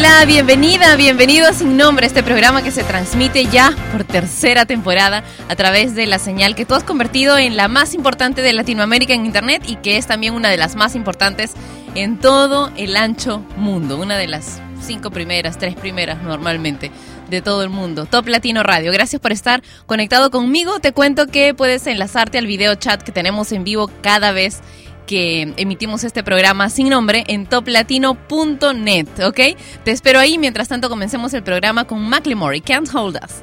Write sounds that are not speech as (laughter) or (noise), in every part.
Hola, bienvenida, bienvenido a Sin Nombre, este programa que se transmite ya por tercera temporada a través de la señal que tú has convertido en la más importante de Latinoamérica en Internet y que es también una de las más importantes en todo el ancho mundo, una de las cinco primeras, tres primeras normalmente de todo el mundo. Top Latino Radio. Gracias por estar conectado conmigo. Te cuento que puedes enlazarte al video chat que tenemos en vivo cada vez que emitimos este programa sin nombre en toplatino.net, ¿ok? Te espero ahí. Mientras tanto, comencemos el programa con Macklemore, Can't Hold Us.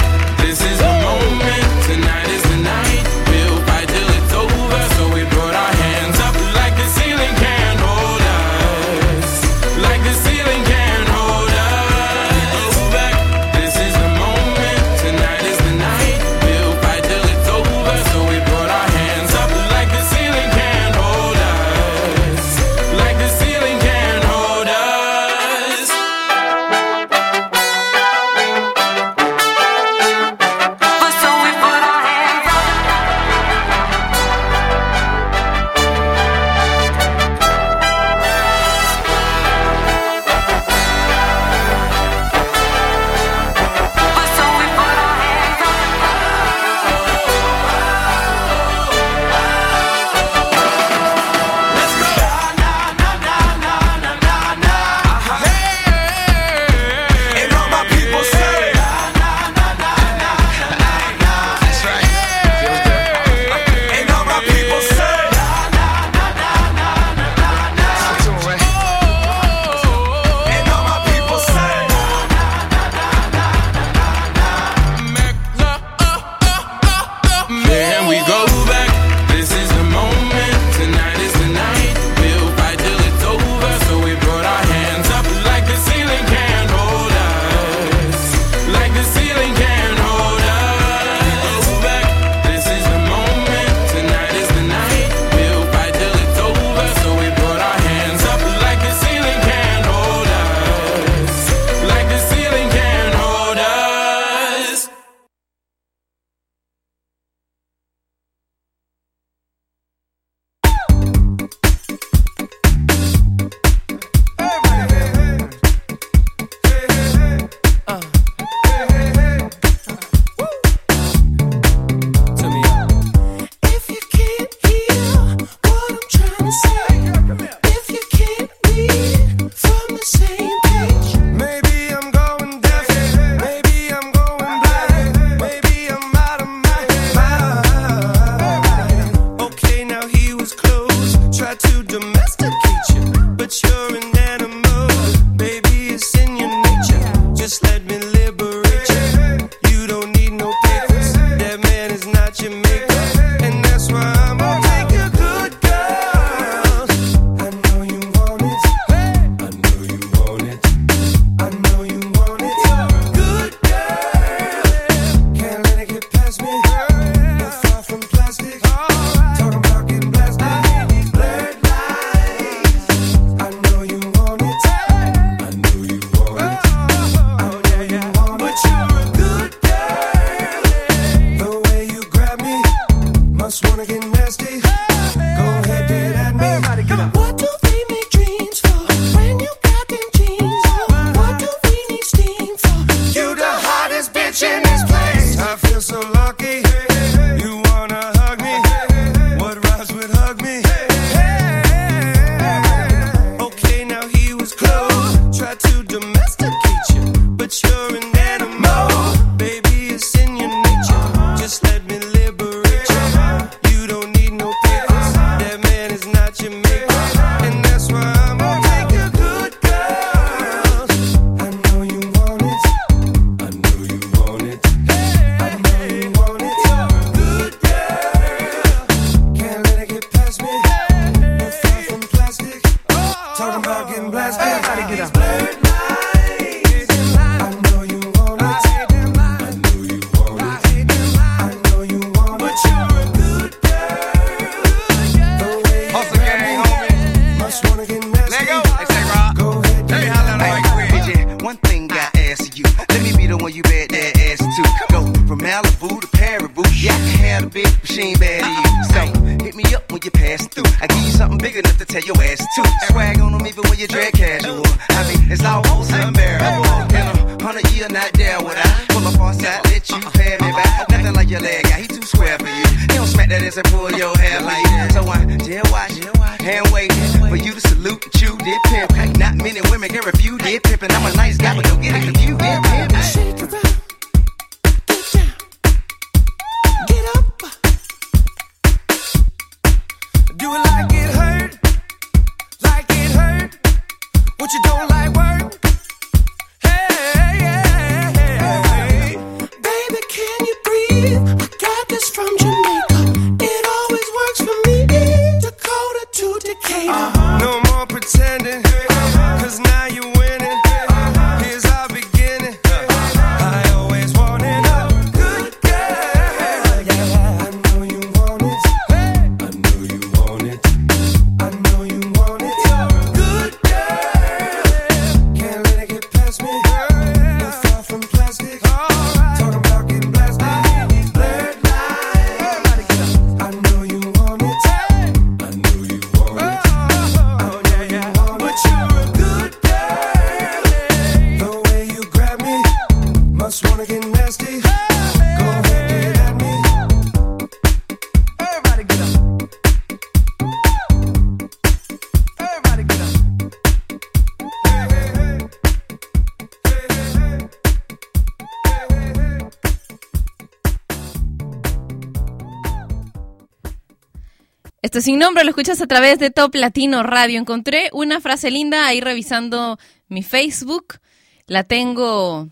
Sin nombre lo escuchas a través de Top Latino Radio. Encontré una frase linda ahí revisando mi Facebook. La tengo.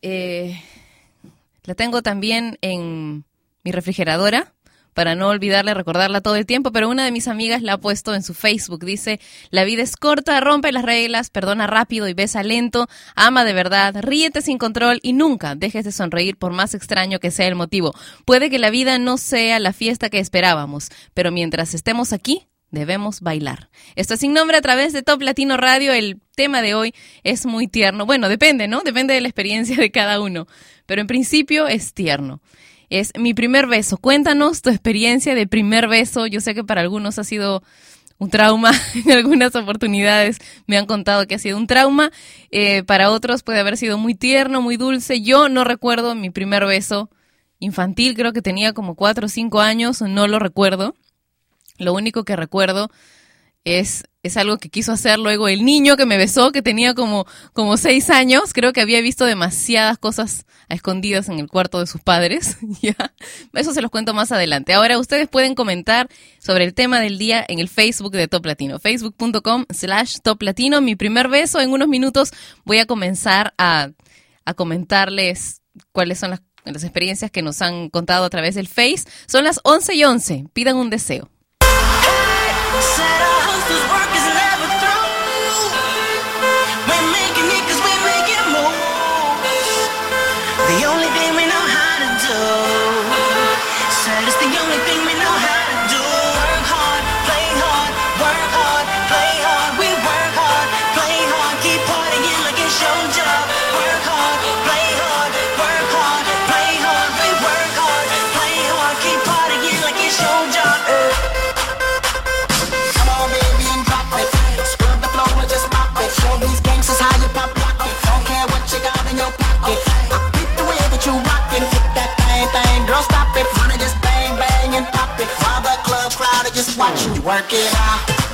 eh, la tengo también en mi refrigeradora para no olvidarle recordarla todo el tiempo, pero una de mis amigas la ha puesto en su Facebook. Dice, la vida es corta, rompe las reglas, perdona rápido y besa lento, ama de verdad, ríete sin control y nunca dejes de sonreír por más extraño que sea el motivo. Puede que la vida no sea la fiesta que esperábamos, pero mientras estemos aquí, debemos bailar. Esto es sin nombre a través de Top Latino Radio. El tema de hoy es muy tierno. Bueno, depende, ¿no? Depende de la experiencia de cada uno, pero en principio es tierno es mi primer beso. Cuéntanos tu experiencia de primer beso. Yo sé que para algunos ha sido un trauma, (laughs) en algunas oportunidades me han contado que ha sido un trauma, eh, para otros puede haber sido muy tierno, muy dulce. Yo no recuerdo mi primer beso infantil, creo que tenía como cuatro o cinco años, no lo recuerdo. Lo único que recuerdo es, es algo que quiso hacer luego el niño que me besó, que tenía como, como seis años. Creo que había visto demasiadas cosas escondidas en el cuarto de sus padres. (laughs) ya, Eso se los cuento más adelante. Ahora ustedes pueden comentar sobre el tema del día en el Facebook de Top Latino. Facebook.com slash Top Latino. Mi primer beso. En unos minutos voy a comenzar a, a comentarles cuáles son las, las experiencias que nos han contado a través del Face. Son las 11 y 11. Pidan un deseo. Crowd are just watching you work it out.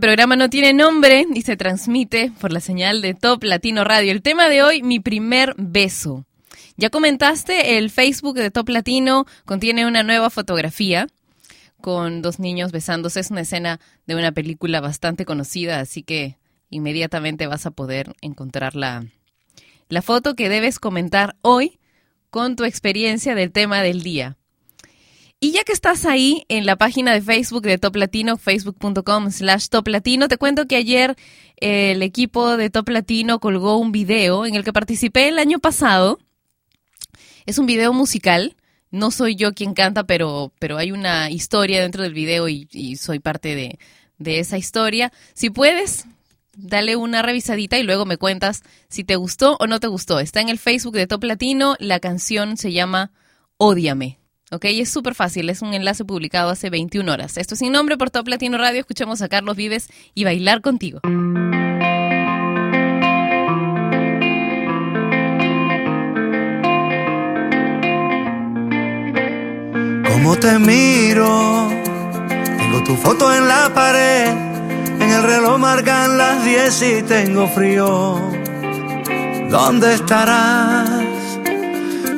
Programa no tiene nombre y se transmite por la señal de Top Latino Radio. El tema de hoy, mi primer beso. Ya comentaste, el Facebook de Top Latino contiene una nueva fotografía con dos niños besándose. Es una escena de una película bastante conocida, así que inmediatamente vas a poder encontrar la, la foto que debes comentar hoy con tu experiencia del tema del día. Y ya que estás ahí en la página de Facebook de Top Latino, facebook.com slash Top Latino, te cuento que ayer eh, el equipo de Top Latino colgó un video en el que participé el año pasado. Es un video musical. No soy yo quien canta, pero, pero hay una historia dentro del video y, soy parte de, de esa historia. Si puedes, dale una revisadita y luego me cuentas si te gustó o no te gustó. Está en el Facebook de Top Latino. La canción se llama Ódiame. ¿Ok? Es súper fácil, es un enlace publicado hace 21 horas. Esto es sin nombre por Top Latino Radio. Escuchamos a Carlos Vives y bailar contigo. Cómo te miro, tengo tu foto en la pared, en el reloj marcan las 10 y tengo frío. ¿Dónde estarás?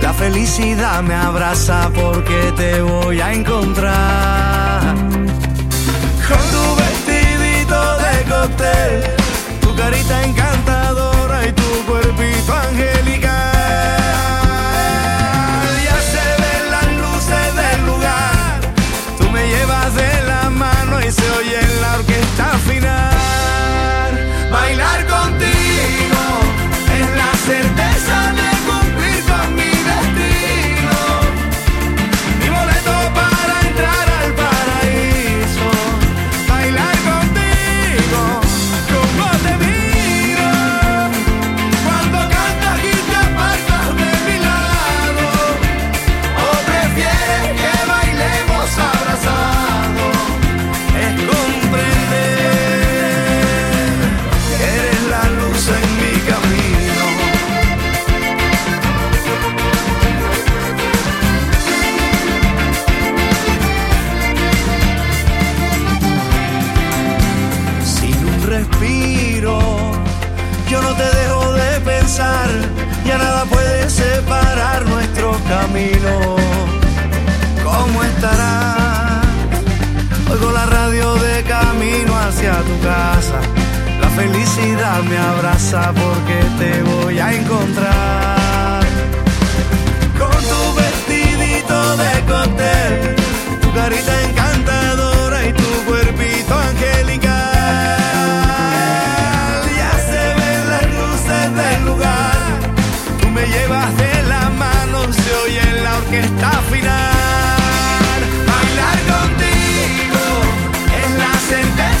La felicidad me abraza porque te voy a encontrar. Con tu vestidito de cóctel, tu carita encantadora camino. ¿Cómo estarás? Oigo la radio de camino hacia tu casa. La felicidad me abraza porque te voy a encontrar. Con tu vestidito de cóctel, tu carita encantadora y tu cuerpito angelical. Ya se ven las luces del lugar. Tú me llevas de la orquesta final. Bailar contigo es la sentencia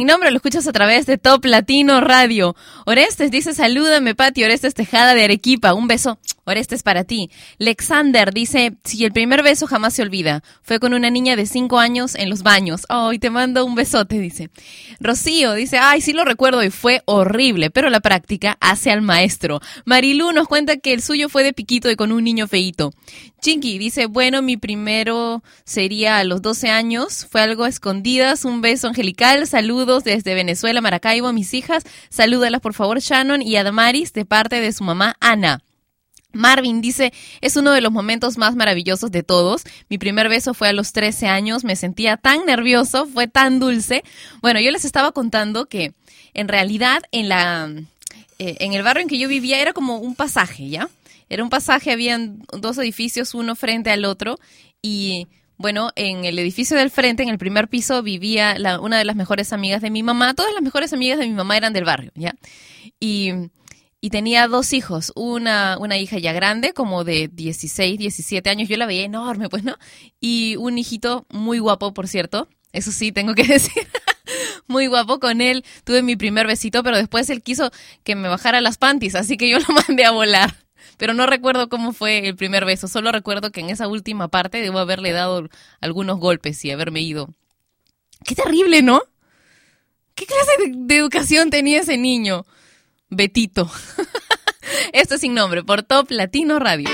sin nombre, lo escuchas a través de Top Latino Radio. Orestes dice, salúdame, Pati. Orestes Tejada de Arequipa. Un beso. Orestes para ti. Lexander dice, si el primer beso jamás se olvida. Fue con una niña de 5 años en los baños. Ay, te mando un besote, dice. Rocío dice, ay, sí lo recuerdo y fue horrible, pero la práctica hace al maestro. Marilú nos cuenta que el suyo fue de piquito y con un niño feíto. Chinky dice, bueno, mi primero sería a los 12 años, fue algo a escondidas, un beso angelical, saludos desde Venezuela, Maracaibo, a mis hijas, salúdalas por favor Shannon y a Damaris de parte de su mamá Ana. Marvin dice, es uno de los momentos más maravillosos de todos. Mi primer beso fue a los 13 años, me sentía tan nervioso, fue tan dulce. Bueno, yo les estaba contando que en realidad en la eh, en el barrio en que yo vivía era como un pasaje, ¿ya? Era un pasaje, habían dos edificios, uno frente al otro, y bueno, en el edificio del frente, en el primer piso, vivía la- una de las mejores amigas de mi mamá. Todas las mejores amigas de mi mamá eran del barrio, ¿ya? Y, y tenía dos hijos, una, una hija ya grande, como de 16, 17 años, yo la veía enorme, pues, ¿no? Y un hijito muy guapo, por cierto, eso sí, tengo que (laughs) decir. Muy guapo con él. Tuve mi primer besito, pero después él quiso que me bajara las panties, así que yo lo (laughs) mandé a volar. Pero no recuerdo cómo fue el primer beso, solo recuerdo que en esa última parte debo haberle dado algunos golpes y haberme ido. Qué terrible, ¿no? ¿Qué clase de, de educación tenía ese niño? Betito. (laughs) Esto es sin nombre, por Top Latino Radio.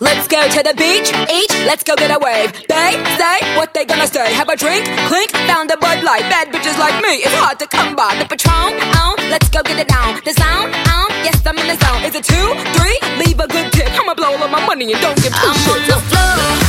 Let's go to the beach, each, let's go get a wave. They say what they gonna say. Have a drink, clink, found a Bud Light. Bad bitches like me, it's hard to come by. The Patron, on, let's go get it down. The sound, on, yes I'm in the zone. Is it two, three? Leave a good tip. I'ma blow all of my money and don't give two shits. on the floor.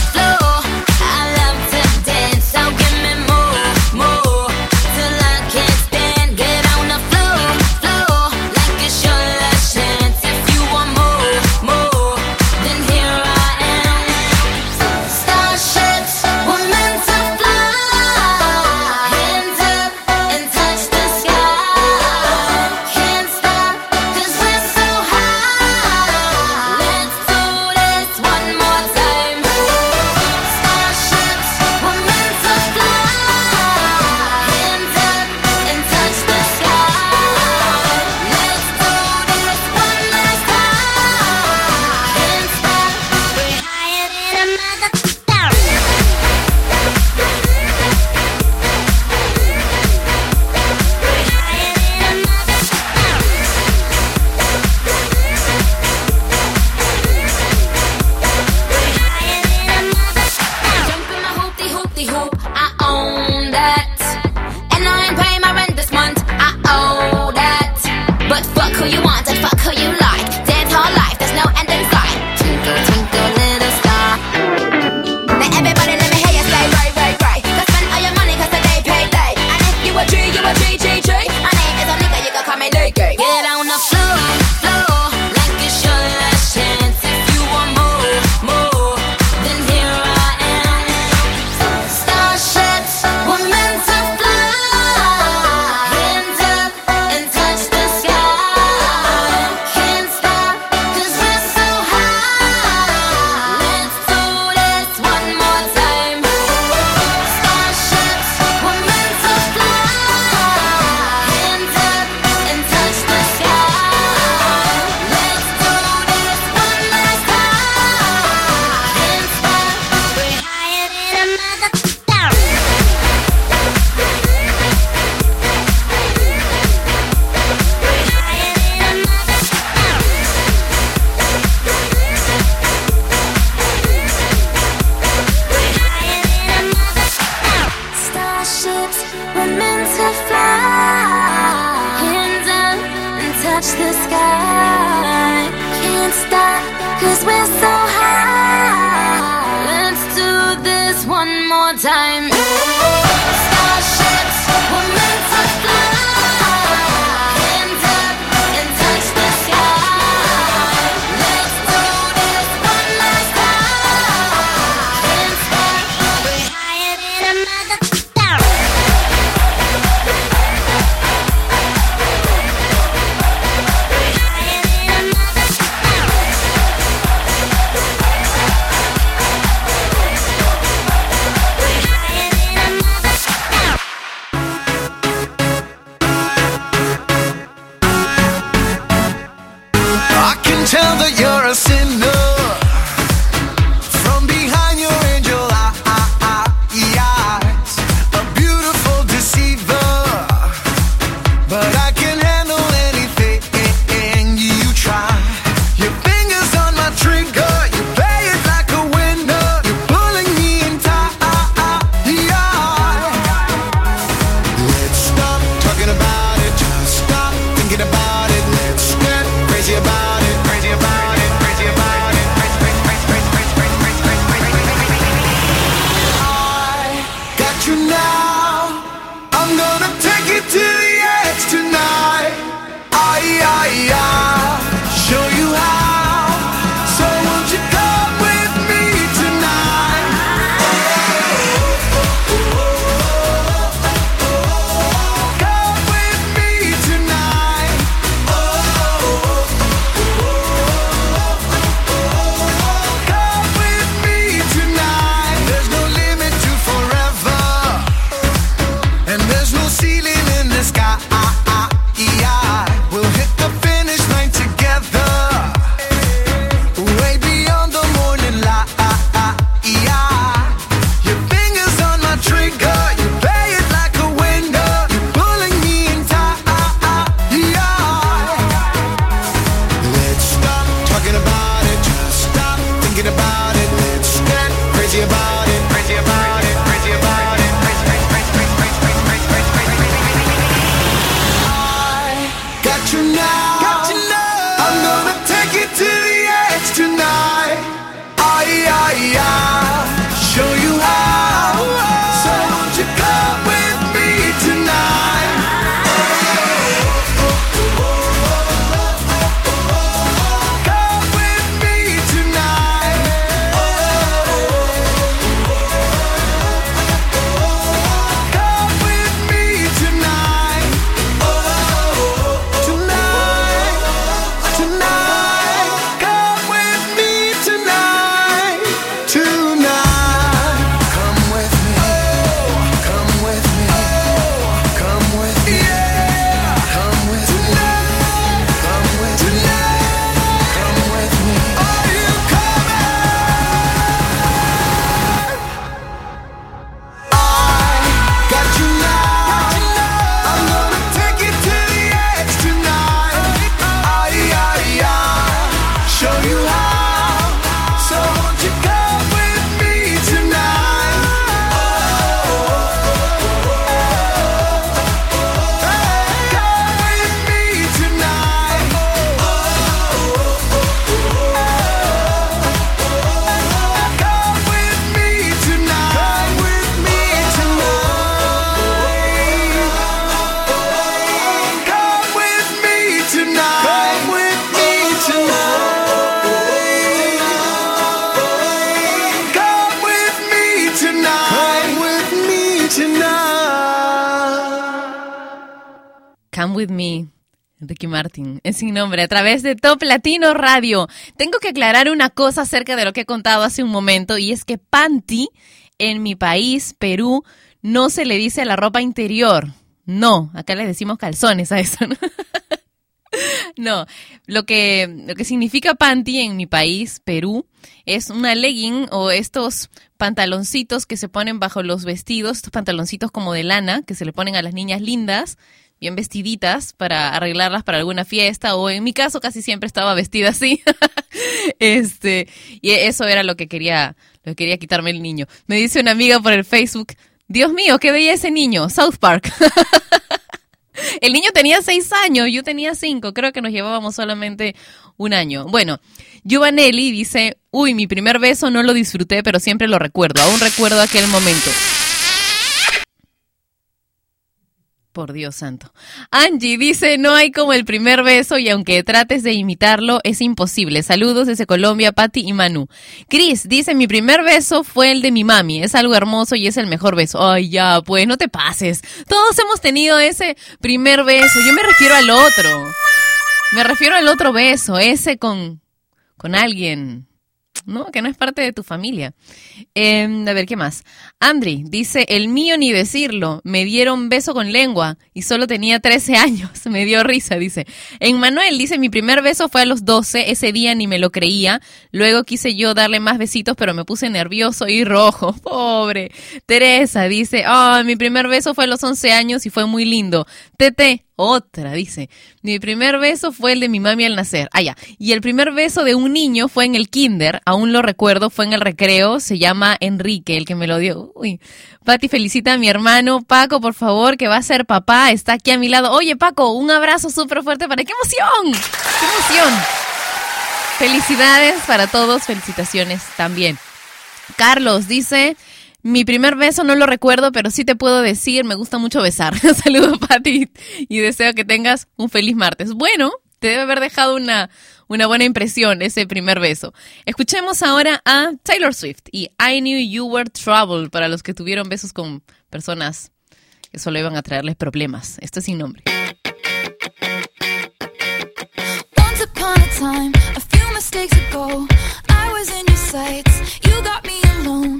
Sin nombre, a través de Top Latino Radio. Tengo que aclarar una cosa acerca de lo que he contado hace un momento, y es que panty en mi país, Perú, no se le dice a la ropa interior. No, acá le decimos calzones a eso. ¿no? (laughs) No, lo que, lo que significa panty en mi país, Perú, es una legging o estos pantaloncitos que se ponen bajo los vestidos, estos pantaloncitos como de lana que se le ponen a las niñas lindas, bien vestiditas para arreglarlas para alguna fiesta o en mi caso casi siempre estaba vestida así. (laughs) este, y eso era lo que quería, lo que quería quitarme el niño. Me dice una amiga por el Facebook, Dios mío, ¿qué veía ese niño? South Park. (laughs) El niño tenía seis años, yo tenía cinco, creo que nos llevábamos solamente un año. Bueno, Giovanelli dice, uy, mi primer beso no lo disfruté, pero siempre lo recuerdo, aún recuerdo aquel momento. Por Dios santo. Angie dice, no hay como el primer beso y aunque trates de imitarlo, es imposible. Saludos desde Colombia, Patti y Manu. Chris dice, mi primer beso fue el de mi mami. Es algo hermoso y es el mejor beso. Ay, ya, pues, no te pases. Todos hemos tenido ese primer beso. Yo me refiero al otro. Me refiero al otro beso, ese con, con alguien. ¿no? Que no es parte de tu familia. Eh, a ver, ¿qué más? Andri dice, el mío ni decirlo, me dieron beso con lengua y solo tenía 13 años, (laughs) me dio risa, dice. En Manuel dice, mi primer beso fue a los 12, ese día ni me lo creía, luego quise yo darle más besitos, pero me puse nervioso y rojo, (laughs) pobre. Teresa dice, oh, mi primer beso fue a los 11 años y fue muy lindo. Tete, otra, dice. Mi primer beso fue el de mi mami al nacer. Ah, ya. Y el primer beso de un niño fue en el kinder, aún lo recuerdo, fue en el recreo, se llama Enrique, el que me lo dio. Uy. Pati felicita a mi hermano Paco, por favor, que va a ser papá, está aquí a mi lado. Oye, Paco, un abrazo súper fuerte para... ¡Qué emoción! ¡Qué emoción! Felicidades para todos, felicitaciones también. Carlos dice... Mi primer beso no lo recuerdo, pero sí te puedo decir, me gusta mucho besar. (laughs) Saludos, Pati, y deseo que tengas un feliz martes. Bueno, te debe haber dejado una, una buena impresión ese primer beso. Escuchemos ahora a Taylor Swift y I Knew You Were Trouble para los que tuvieron besos con personas que solo iban a traerles problemas. Esto es sin nombre. Once upon a time, a few mistakes ago, I was in your sights. You got me alone.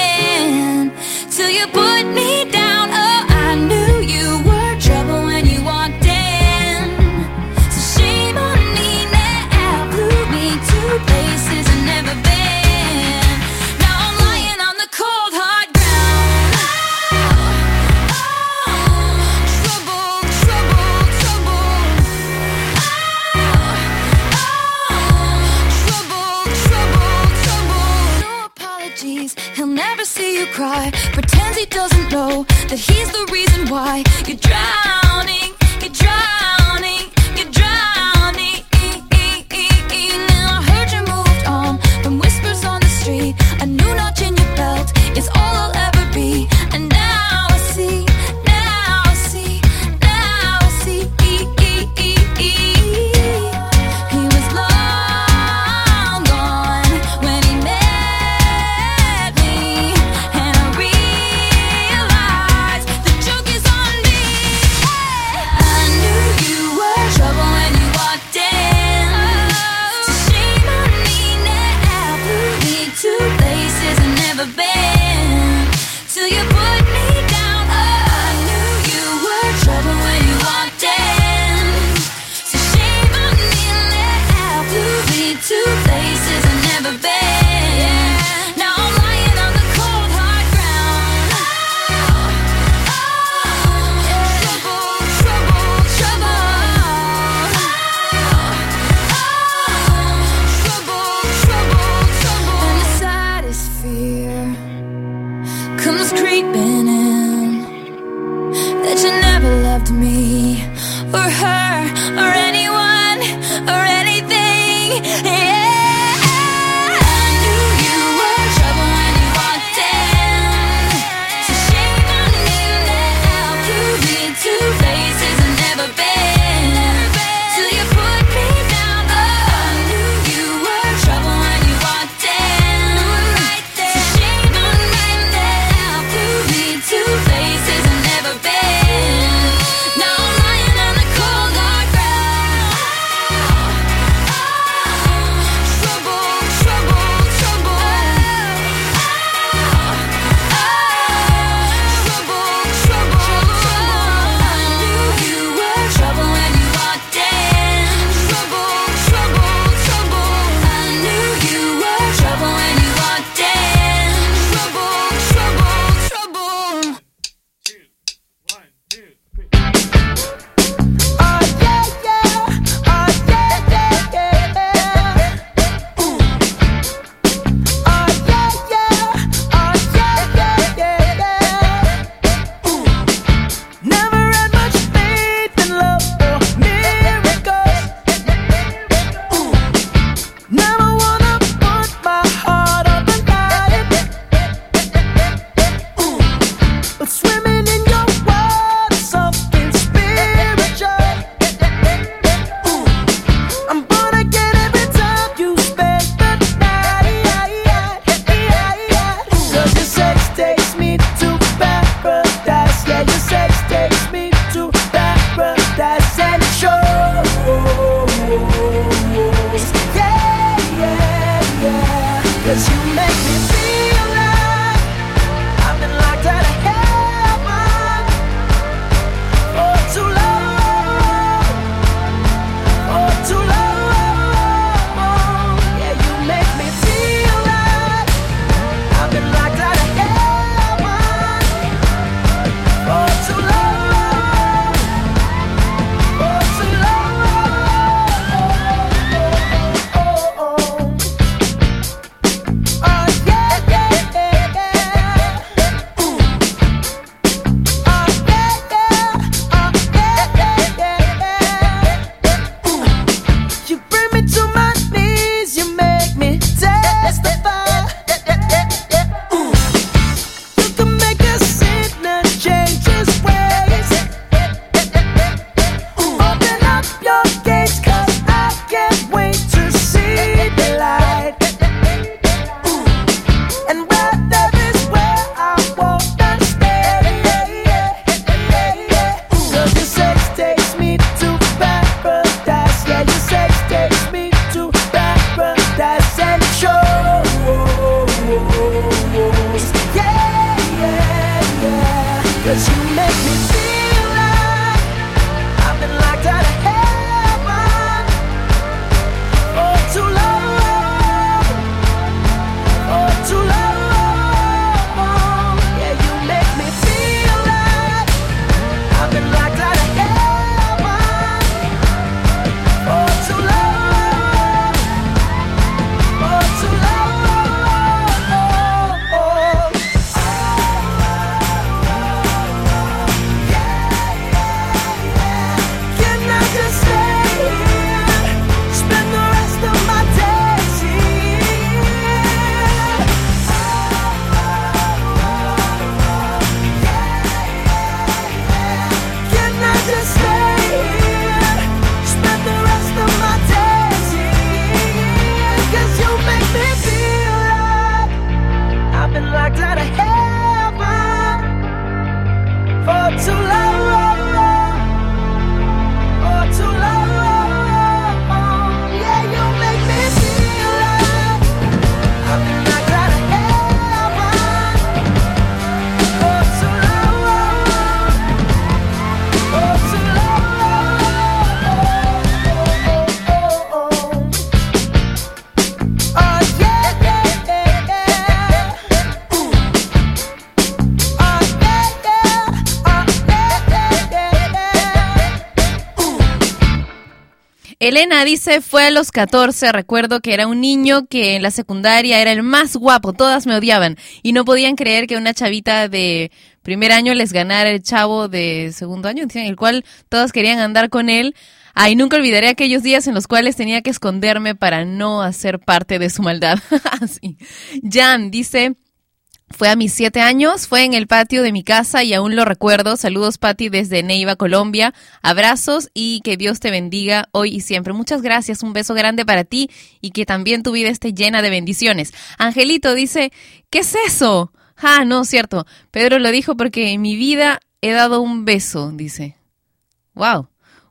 see you cry. Pretends he doesn't know that he's the reason why you're drowning, you're drowning, Or her. Elena dice, fue a los 14, recuerdo que era un niño que en la secundaria era el más guapo, todas me odiaban y no podían creer que una chavita de primer año les ganara el chavo de segundo año, en el cual todos querían andar con él. Ay, nunca olvidaré aquellos días en los cuales tenía que esconderme para no hacer parte de su maldad. (laughs) Así. Jan dice, fue a mis siete años, fue en el patio de mi casa y aún lo recuerdo. Saludos, Patti, desde Neiva, Colombia. Abrazos y que Dios te bendiga hoy y siempre. Muchas gracias, un beso grande para ti y que también tu vida esté llena de bendiciones. Angelito dice, ¿qué es eso? Ah, no, cierto. Pedro lo dijo porque en mi vida he dado un beso, dice. Wow.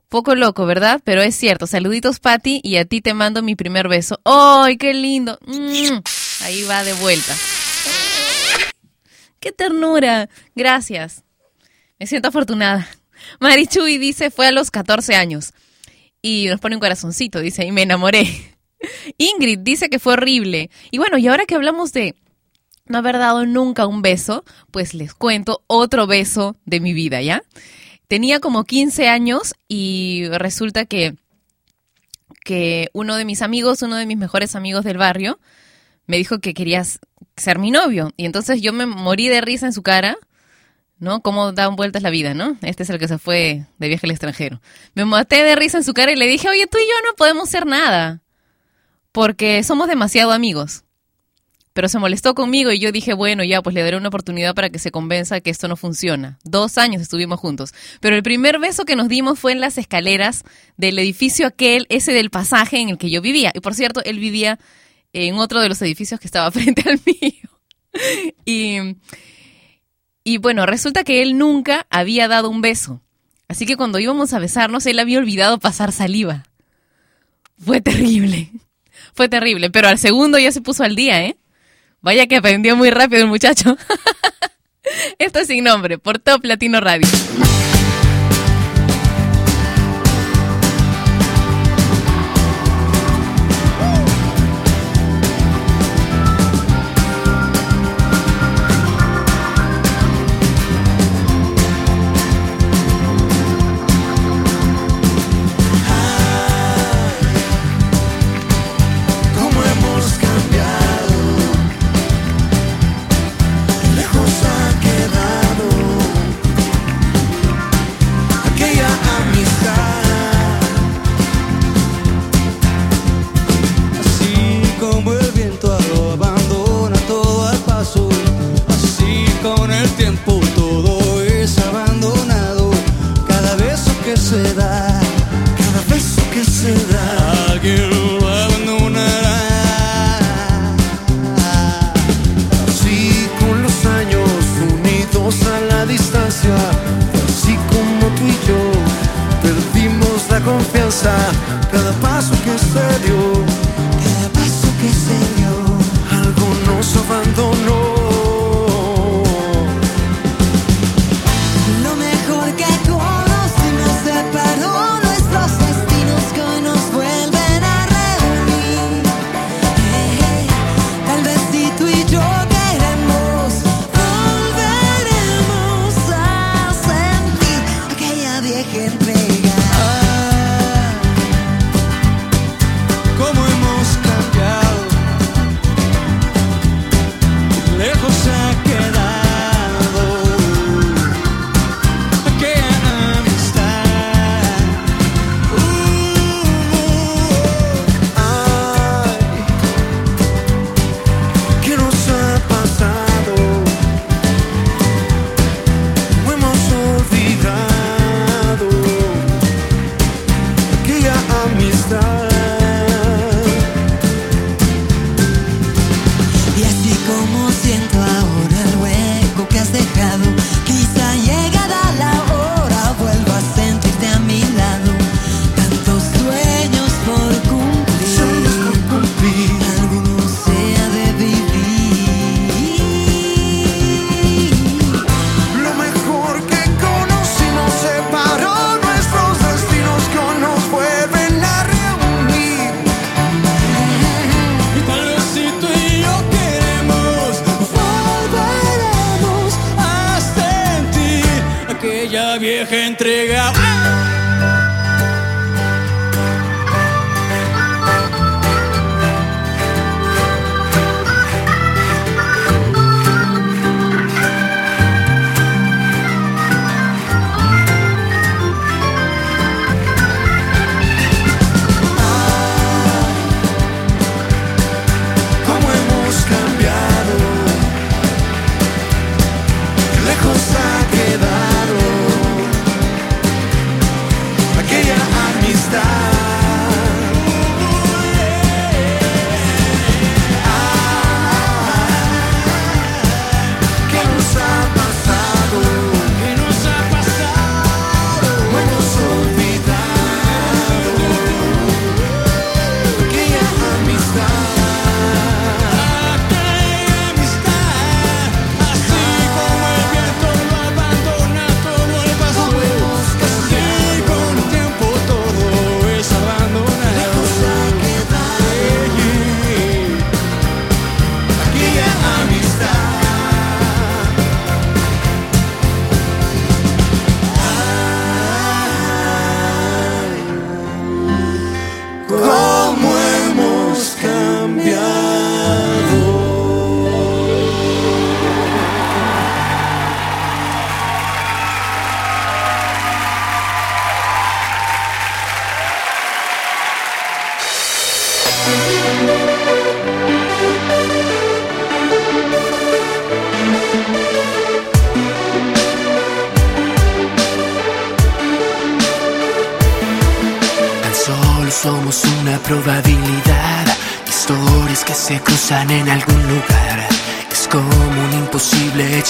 Poco loco, ¿verdad? Pero es cierto. Saluditos, Patti, y a ti te mando mi primer beso. ¡Ay, qué lindo! Mm, Ahí va de vuelta. ¡Qué ternura! Gracias. Me siento afortunada. Marichuy dice, fue a los 14 años. Y nos pone un corazoncito, dice, y me enamoré. (laughs) Ingrid dice que fue horrible. Y bueno, y ahora que hablamos de no haber dado nunca un beso, pues les cuento otro beso de mi vida, ¿ya? Tenía como 15 años y resulta que, que uno de mis amigos, uno de mis mejores amigos del barrio, me dijo que querías ser mi novio. Y entonces yo me morí de risa en su cara, ¿no? Cómo dan vueltas la vida, ¿no? Este es el que se fue de viaje al extranjero. Me maté de risa en su cara y le dije, oye, tú y yo no podemos ser nada, porque somos demasiado amigos. Pero se molestó conmigo y yo dije, bueno, ya, pues le daré una oportunidad para que se convenza que esto no funciona. Dos años estuvimos juntos. Pero el primer beso que nos dimos fue en las escaleras del edificio aquel, ese del pasaje en el que yo vivía. Y por cierto, él vivía en otro de los edificios que estaba (laughs) frente al mío. Y, y bueno, resulta que él nunca había dado un beso. Así que cuando íbamos a besarnos, él había olvidado pasar saliva. Fue terrible. (laughs) Fue terrible. Pero al segundo ya se puso al día, ¿eh? Vaya que aprendió muy rápido el muchacho. (laughs) Esto es sin nombre, por Top Latino Radio.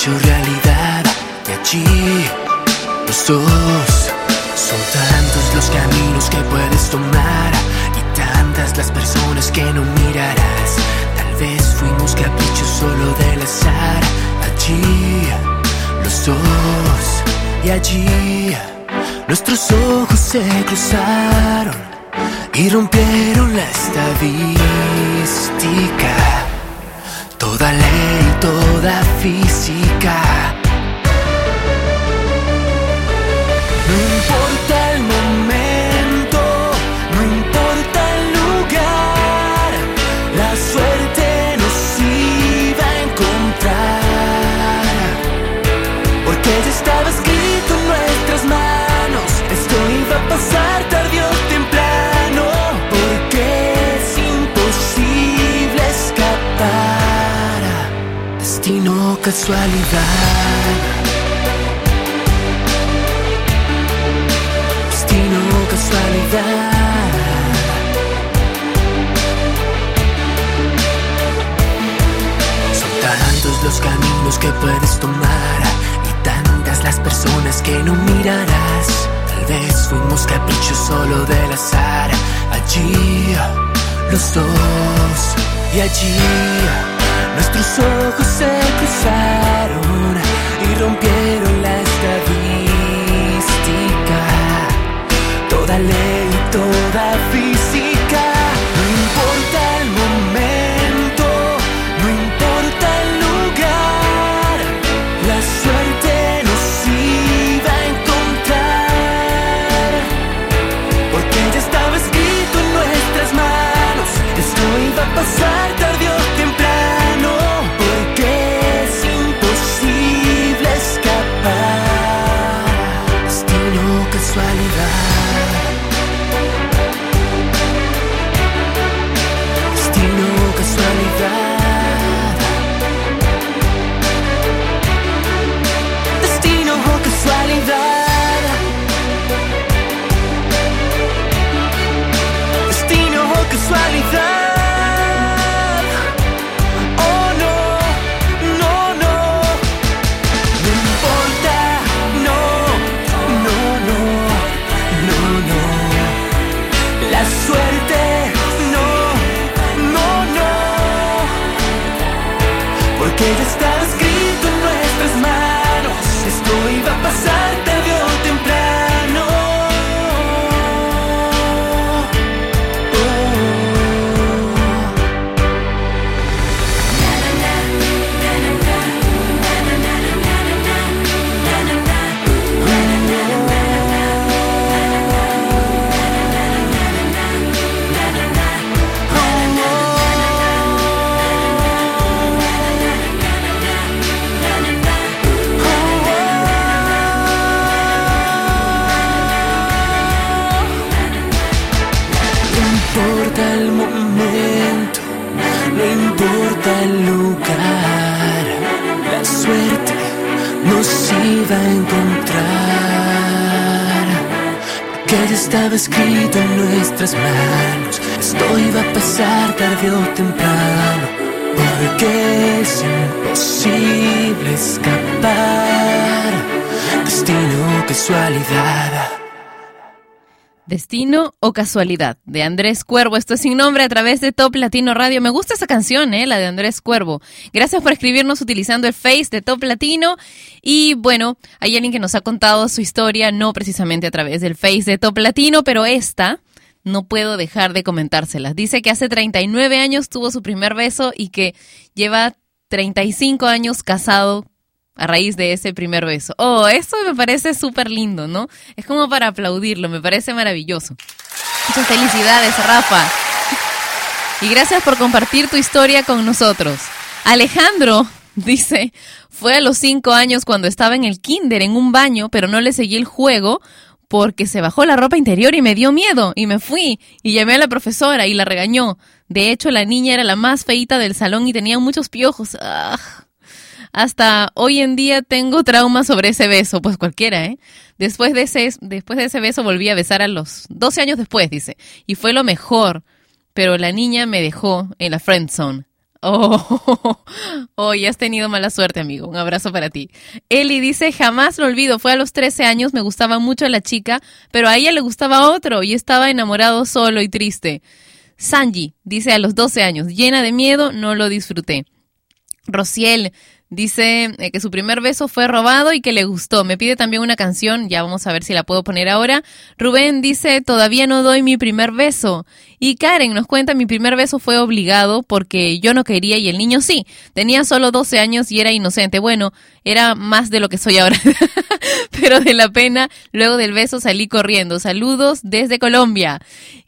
Hecho. Y allí, los dos. Son tantos los caminos que puedes tomar. Y tantas las personas que no mirarás. Tal vez fuimos caprichos solo del azar. Allí, los dos. Y allí, nuestros ojos se cruzaron y rompieron la estadística. Toda ley, toda física. No importa el momento, no importa el lugar, la suerte nos iba a encontrar. Porque ya estaba escrito en nuestras manos, esto iba a pasar casualidad. Destino, casualidad. Son tantos los caminos que puedes tomar y tantas las personas que no mirarás. Tal vez fuimos caprichos solo del azar. Allí, los dos y allí, nuestros ojos se cruzaron y rompieron la estadística. Toda ley, toda física. Nuestras manos, esto iba a pasar tarde o temprano, porque es imposible escapar. Destino, casualidad. Destino o casualidad, de Andrés Cuervo. Esto es sin nombre a través de Top Latino Radio. Me gusta esa canción, ¿eh? la de Andrés Cuervo. Gracias por escribirnos utilizando el Face de Top Latino. Y bueno, hay alguien que nos ha contado su historia, no precisamente a través del Face de Top Latino, pero esta no puedo dejar de comentárselas. Dice que hace 39 años tuvo su primer beso y que lleva 35 años casado a raíz de ese primer beso. Oh, eso me parece súper lindo, ¿no? Es como para aplaudirlo, me parece maravilloso. Muchas felicidades, Rafa. Y gracias por compartir tu historia con nosotros. Alejandro dice, fue a los cinco años cuando estaba en el kinder en un baño, pero no le seguí el juego porque se bajó la ropa interior y me dio miedo y me fui y llamé a la profesora y la regañó. De hecho, la niña era la más feita del salón y tenía muchos piojos. Hasta hoy en día tengo trauma sobre ese beso, pues cualquiera, ¿eh? Después de ese, después de ese beso volví a besar a los 12 años después, dice. Y fue lo mejor, pero la niña me dejó en la friend zone. Oh, (laughs) oh, ya has tenido mala suerte, amigo. Un abrazo para ti. Eli dice, jamás lo olvido. Fue a los 13 años, me gustaba mucho la chica, pero a ella le gustaba otro y estaba enamorado solo y triste. Sanji dice, a los 12 años, llena de miedo, no lo disfruté. Rociel Dice eh, que su primer beso fue robado y que le gustó. Me pide también una canción, ya vamos a ver si la puedo poner ahora. Rubén dice, todavía no doy mi primer beso. Y Karen nos cuenta, mi primer beso fue obligado porque yo no quería y el niño sí. Tenía solo 12 años y era inocente. Bueno, era más de lo que soy ahora. (laughs) Pero de la pena, luego del beso salí corriendo. Saludos desde Colombia.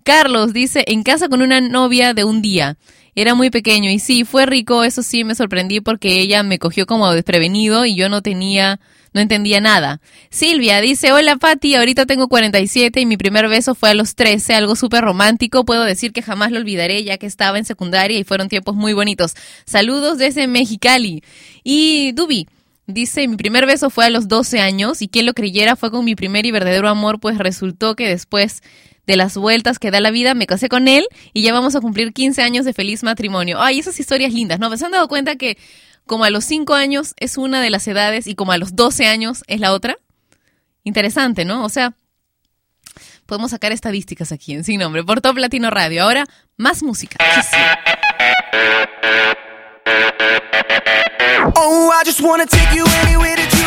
Carlos dice, en casa con una novia de un día. Era muy pequeño y sí, fue rico, eso sí me sorprendí porque ella me cogió como desprevenido y yo no tenía, no entendía nada. Silvia dice, hola Patti, ahorita tengo 47 y mi primer beso fue a los 13, algo súper romántico, puedo decir que jamás lo olvidaré ya que estaba en secundaria y fueron tiempos muy bonitos. Saludos desde Mexicali. Y Dubi. Dice, mi primer beso fue a los 12 años y quien lo creyera fue con mi primer y verdadero amor, pues resultó que después de las vueltas que da la vida, me casé con él y ya vamos a cumplir 15 años de feliz matrimonio. Ay, esas historias lindas, ¿no? ¿Se han dado cuenta que como a los 5 años es una de las edades y como a los 12 años es la otra? Interesante, ¿no? O sea, podemos sacar estadísticas aquí en Sin Nombre por Top Latino Radio. Ahora, más música. Oh, I just wanna take you anywhere that you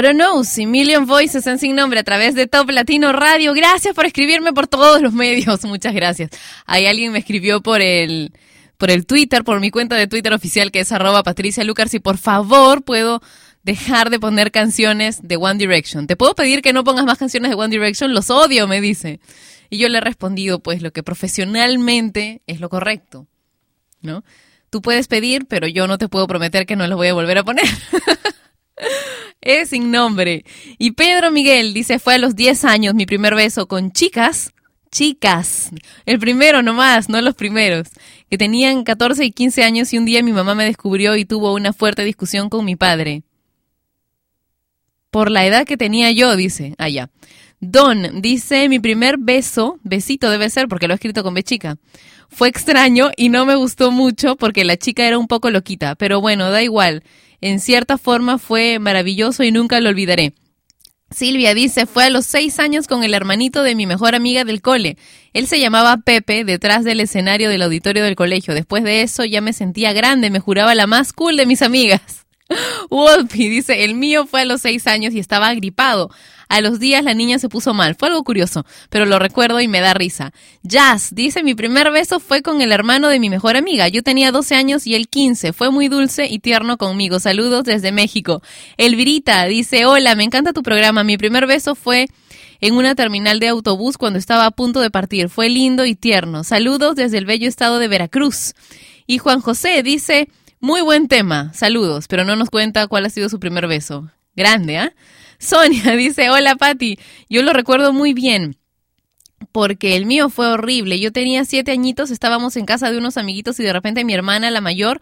Oro Knows y Million Voices en Sin Nombre a través de Top Latino Radio. Gracias por escribirme por todos los medios. Muchas gracias. Ahí alguien me escribió por el, por el Twitter, por mi cuenta de Twitter oficial que es arroba Patricia Lucar. Si por favor puedo dejar de poner canciones de One Direction. ¿Te puedo pedir que no pongas más canciones de One Direction? Los odio, me dice. Y yo le he respondido, pues lo que profesionalmente es lo correcto, ¿no? Tú puedes pedir, pero yo no te puedo prometer que no los voy a volver a poner. (laughs) es sin nombre. Y Pedro Miguel dice, fue a los 10 años mi primer beso con chicas, chicas, el primero nomás, no los primeros, que tenían 14 y 15 años y un día mi mamá me descubrió y tuvo una fuerte discusión con mi padre. Por la edad que tenía yo, dice, allá. Don dice, mi primer beso, besito debe ser porque lo he escrito con B chica. Fue extraño y no me gustó mucho porque la chica era un poco loquita, pero bueno, da igual. En cierta forma fue maravilloso y nunca lo olvidaré. Silvia dice, fue a los seis años con el hermanito de mi mejor amiga del cole. Él se llamaba Pepe, detrás del escenario del auditorio del colegio. Después de eso ya me sentía grande, me juraba la más cool de mis amigas. (laughs) Wolfie dice, el mío fue a los seis años y estaba agripado. A los días la niña se puso mal. Fue algo curioso, pero lo recuerdo y me da risa. Jazz dice, mi primer beso fue con el hermano de mi mejor amiga. Yo tenía 12 años y él 15. Fue muy dulce y tierno conmigo. Saludos desde México. Elvirita dice, hola, me encanta tu programa. Mi primer beso fue en una terminal de autobús cuando estaba a punto de partir. Fue lindo y tierno. Saludos desde el bello estado de Veracruz. Y Juan José dice, muy buen tema, saludos, pero no nos cuenta cuál ha sido su primer beso. Grande, ¿ah? Sonia (laughs) dice, hola Patti, yo lo recuerdo muy bien porque el mío fue horrible. Yo tenía siete añitos, estábamos en casa de unos amiguitos y de repente mi hermana, la mayor,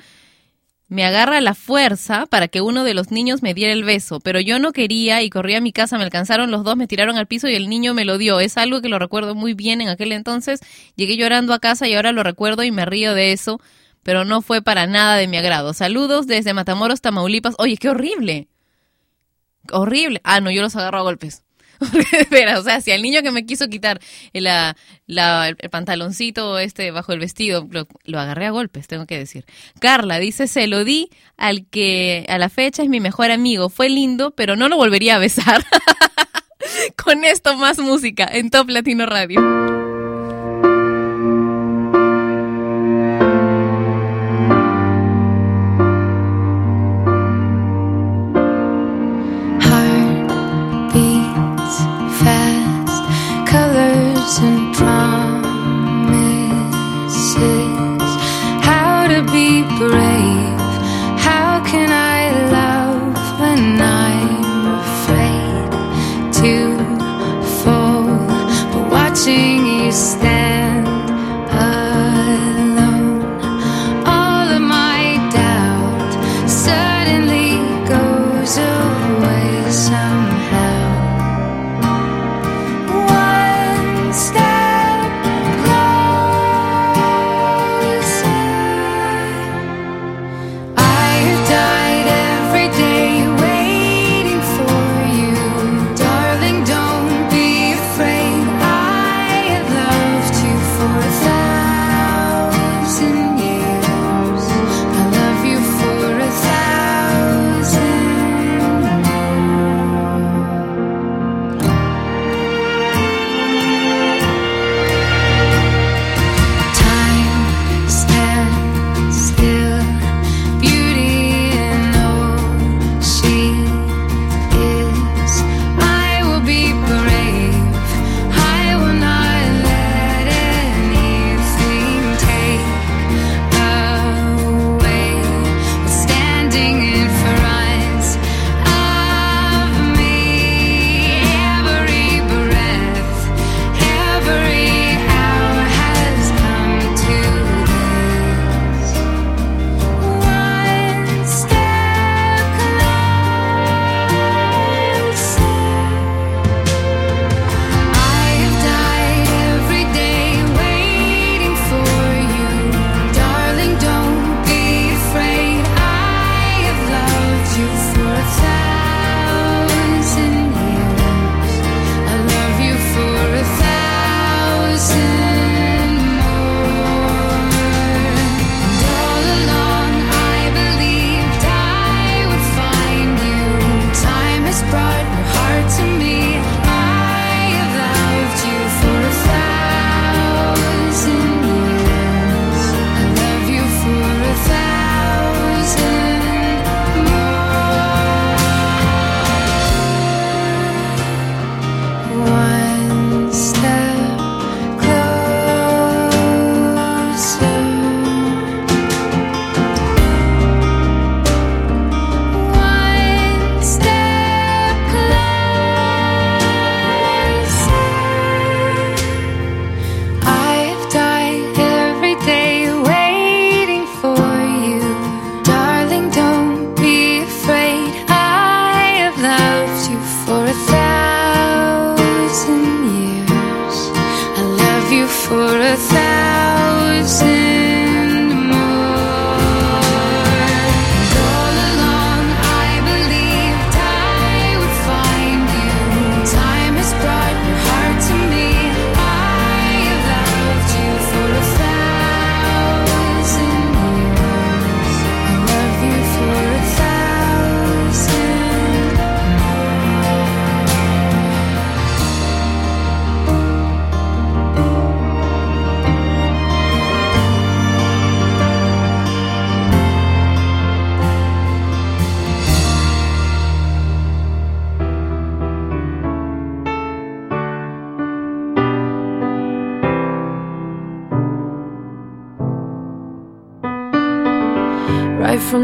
me agarra la fuerza para que uno de los niños me diera el beso, pero yo no quería y corrí a mi casa, me alcanzaron los dos, me tiraron al piso y el niño me lo dio. Es algo que lo recuerdo muy bien en aquel entonces. Llegué llorando a casa y ahora lo recuerdo y me río de eso, pero no fue para nada de mi agrado. Saludos desde Matamoros, Tamaulipas. Oye, qué horrible. Horrible. Ah, no, yo los agarro a golpes. (laughs) Espera, o sea, si al niño que me quiso quitar el pantaloncito este bajo el vestido, lo, lo agarré a golpes, tengo que decir. Carla dice, se lo di al que a la fecha es mi mejor amigo. Fue lindo, pero no lo volvería a besar. (laughs) Con esto más música en Top Latino Radio.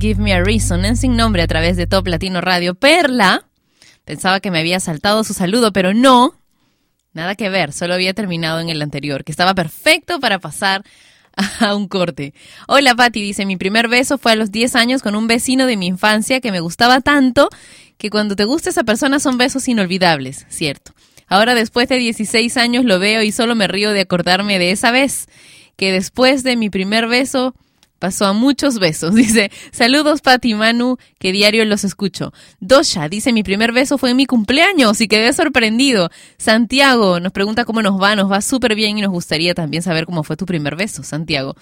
Give Me a Reason en sin nombre a través de Top Latino Radio. Perla, pensaba que me había saltado su saludo, pero no. Nada que ver, solo había terminado en el anterior, que estaba perfecto para pasar (laughs) a un corte. Hola Patti, dice, mi primer beso fue a los 10 años con un vecino de mi infancia que me gustaba tanto que cuando te gusta esa persona son besos inolvidables, cierto. Ahora después de 16 años lo veo y solo me río de acordarme de esa vez, que después de mi primer beso pasó a muchos besos. (laughs) Dice, saludos Pati Manu, que diario los escucho. Dosha dice, mi primer beso fue en mi cumpleaños y quedé sorprendido. Santiago nos pregunta cómo nos va, nos va súper bien y nos gustaría también saber cómo fue tu primer beso, Santiago.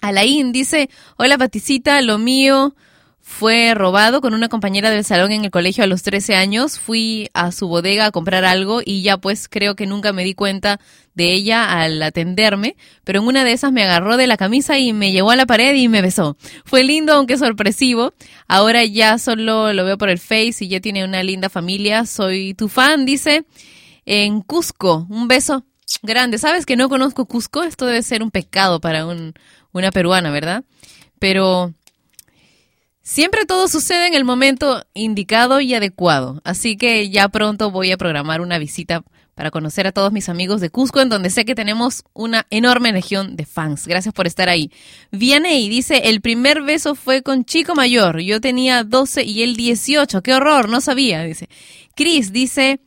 Alain dice, hola Paticita, lo mío fue robado con una compañera del salón en el colegio a los 13 años. Fui a su bodega a comprar algo y ya pues creo que nunca me di cuenta de ella al atenderme, pero en una de esas me agarró de la camisa y me llevó a la pared y me besó. Fue lindo aunque sorpresivo. Ahora ya solo lo veo por el Face y ya tiene una linda familia. Soy tu fan, dice, en Cusco. Un beso grande. ¿Sabes que no conozco Cusco? Esto debe ser un pecado para un, una peruana, ¿verdad? Pero Siempre todo sucede en el momento indicado y adecuado, así que ya pronto voy a programar una visita para conocer a todos mis amigos de Cusco, en donde sé que tenemos una enorme legión de fans. Gracias por estar ahí. Vianey dice, el primer beso fue con chico mayor, yo tenía 12 y él 18, qué horror, no sabía, dice. Chris dice,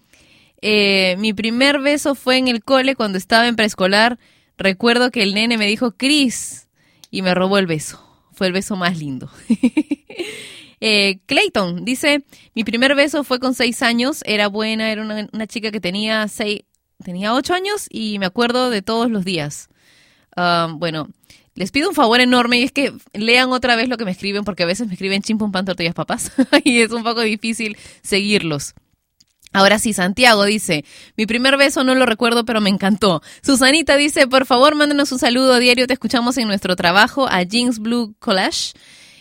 eh, mi primer beso fue en el cole cuando estaba en preescolar, recuerdo que el nene me dijo, Chris, y me robó el beso. Fue el beso más lindo. (laughs) eh, Clayton dice, mi primer beso fue con seis años, era buena, era una, chica que tenía seis, tenía ocho años y me acuerdo de todos los días. Ah, bueno, les pido un favor enorme y es que lean otra vez lo que me escriben porque a veces me escriben chimpum pan tortillas papas (laughs) y es un poco difícil seguirlos. Ahora sí, Santiago dice, mi primer beso no lo recuerdo, pero me encantó. Susanita dice, por favor, mándenos un saludo a diario, te escuchamos en nuestro trabajo a Jeans Blue Collage.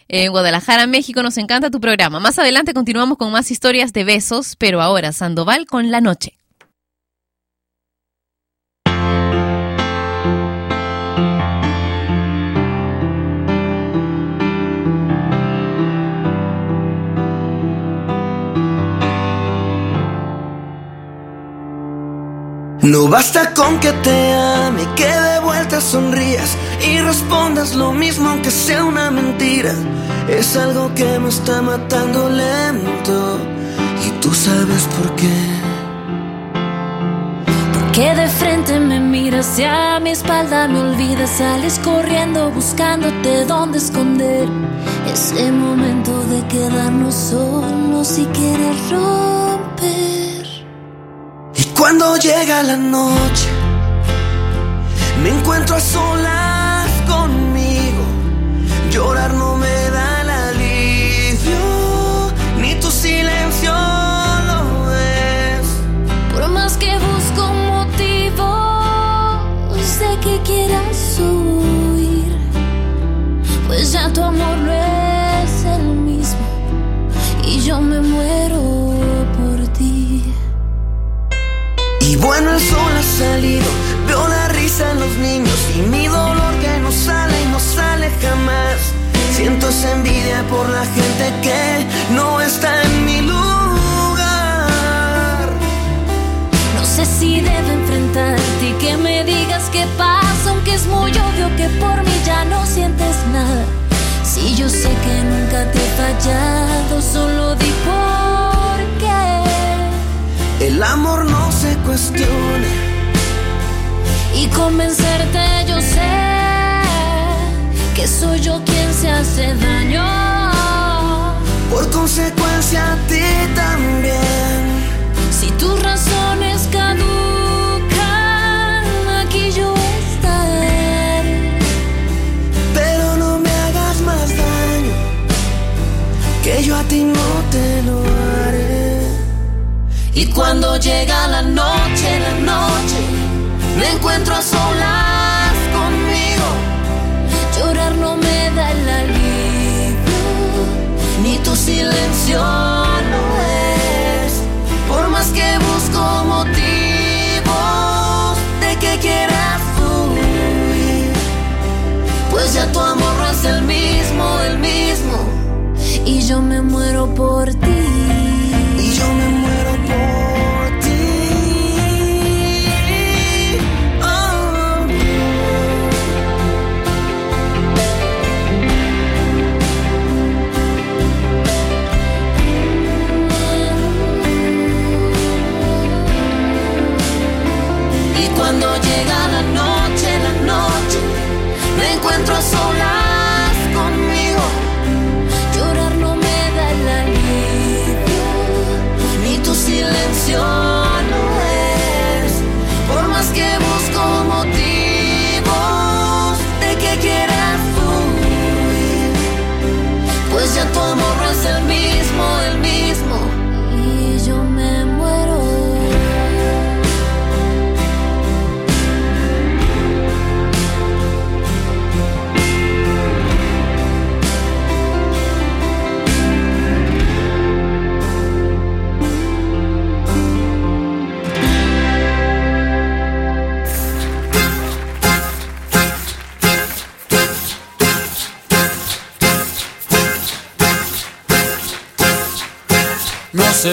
En Guadalajara, México, nos encanta tu programa. Más adelante continuamos con más historias de besos, pero ahora Sandoval con la noche. No basta con que te ame, que de vuelta sonrías y respondas lo mismo aunque sea una mentira. Es algo que me está matando lento y tú sabes por qué. Que de frente me miras y a mi espalda me olvidas, sales corriendo buscándote dónde esconder. Ese momento de quedarnos solos y querer romper. Cuando llega la noche, me encuentro a solas conmigo. Llorar no me da el alivio, ni tu silencio lo es. Por más que busco un motivo, sé que quieras huir. Pues ya tu amor bueno, el sol ha salido, veo la risa en los niños y mi dolor que no sale y no sale jamás. Siento esa envidia por la gente que no está en mi lugar. No sé si debo enfrentarte y que me digas qué pasa, aunque es muy obvio que por mí ya no sientes nada. Si yo sé que nunca te he fallado, solo di por. El amor no se cuestiona. Y convencerte yo sé que soy yo quien se hace daño. Por consecuencia a ti también. Si tus razones Y cuando llega la noche, la noche, me encuentro a solas conmigo. Llorar no me da el alivio, ni tu silencio lo es. Por más que busco motivos de que quieras huir, pues ya tu amor no es el mismo, el mismo. Y yo me muero por ti.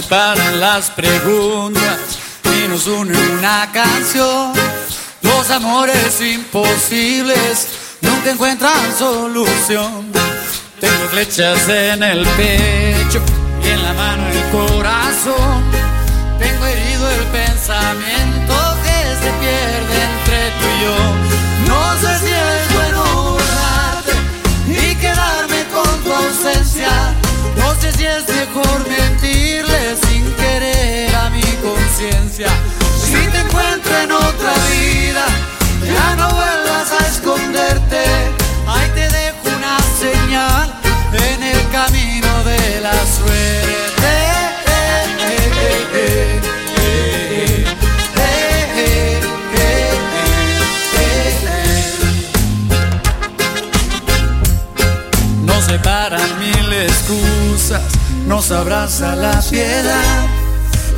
Separan las preguntas y nos une una canción. Los amores imposibles nunca encuentran solución. Tengo flechas en el pecho y en la mano el corazón. Tengo herido el pensamiento que se pierde entre tú y yo. No sé si es bueno borrarte y quedarme con tu ausencia. No sé si es mejor Si te encuentro en otra vida, ya no vuelvas a esconderte. Ahí te dejo una señal en el camino de la suerte. Nos separan mil excusas, nos abraza la piedad.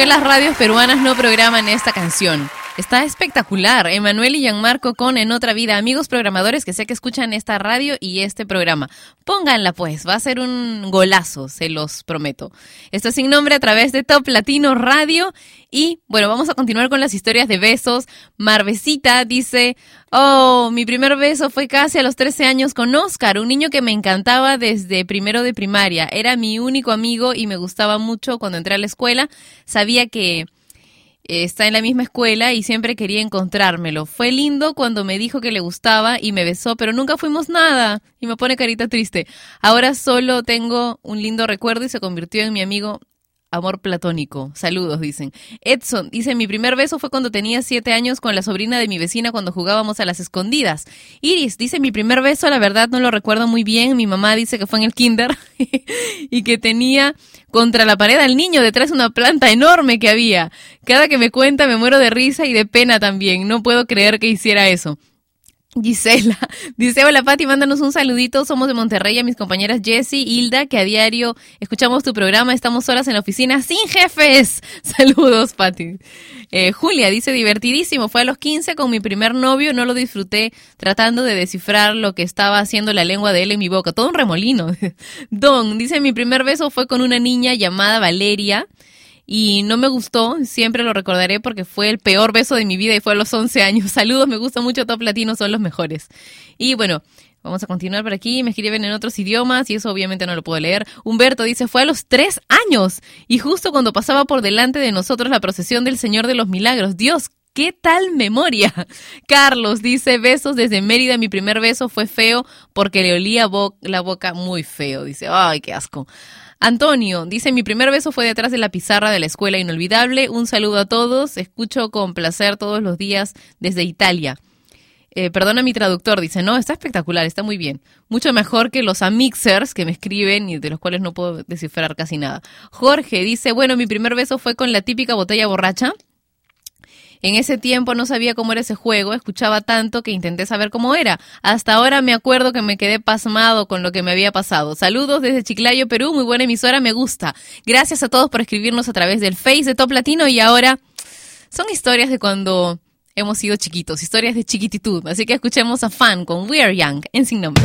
qué las radios peruanas no programan esta canción. Está espectacular. Emanuel y Gianmarco con En Otra Vida, amigos programadores que sé que escuchan esta radio y este programa. Pónganla pues, va a ser un golazo, se los prometo. Esto es sin nombre a través de Top Latino Radio. Y bueno, vamos a continuar con las historias de besos. Marvesita dice, oh, mi primer beso fue casi a los 13 años con Oscar, un niño que me encantaba desde primero de primaria. Era mi único amigo y me gustaba mucho cuando entré a la escuela. Sabía que está en la misma escuela y siempre quería encontrármelo. Fue lindo cuando me dijo que le gustaba y me besó, pero nunca fuimos nada. Y me pone carita triste. Ahora solo tengo un lindo recuerdo y se convirtió en mi amigo Amor platónico. Saludos, dicen. Edson dice, mi primer beso fue cuando tenía siete años con la sobrina de mi vecina cuando jugábamos a las escondidas. Iris dice, mi primer beso, la verdad no lo recuerdo muy bien. Mi mamá dice que fue en el kinder (laughs) y que tenía contra la pared al niño detrás de una planta enorme que había. Cada que me cuenta me muero de risa y de pena también. No puedo creer que hiciera eso. Gisela (laughs) dice, hola Pati, mándanos un saludito, somos de Monterrey, a mis compañeras Jessie, Hilda, que a diario escuchamos tu programa, estamos solas en la oficina sin jefes. (laughs) Saludos, Pati. Eh, Julia dice, divertidísimo, fue a los 15 con mi primer novio, no lo disfruté tratando de descifrar lo que estaba haciendo la lengua de él en mi boca, todo un remolino. (laughs) Don dice, mi primer beso fue con una niña llamada Valeria y no me gustó, siempre lo recordaré porque fue el peor beso de mi vida y fue a los 11 años. (laughs) Saludos, me gusta mucho Top Latino, son los mejores. Y bueno, Vamos a continuar por aquí. Me escriben en otros idiomas y eso obviamente no lo puedo leer. Humberto dice, fue a los tres años y justo cuando pasaba por delante de nosotros la procesión del Señor de los Milagros. Dios, ¿qué tal memoria? (laughs) Carlos dice, besos desde Mérida. Mi primer beso fue feo porque le olía bo- la boca muy feo. Dice, ay, qué asco. Antonio dice, mi primer beso fue detrás de la pizarra de la escuela inolvidable. Un saludo a todos. Escucho con placer todos los días desde Italia. Eh, perdona mi traductor, dice, no, está espectacular, está muy bien. Mucho mejor que los amixers que me escriben y de los cuales no puedo descifrar casi nada. Jorge dice, bueno, mi primer beso fue con la típica botella borracha. En ese tiempo no sabía cómo era ese juego, escuchaba tanto que intenté saber cómo era. Hasta ahora me acuerdo que me quedé pasmado con lo que me había pasado. Saludos desde Chiclayo, Perú, muy buena emisora, me gusta. Gracias a todos por escribirnos a través del Face de Top Latino y ahora son historias de cuando hemos sido chiquitos, historias de chiquititud. Así que escuchemos a Fan con We Are Young en Sin Nombre.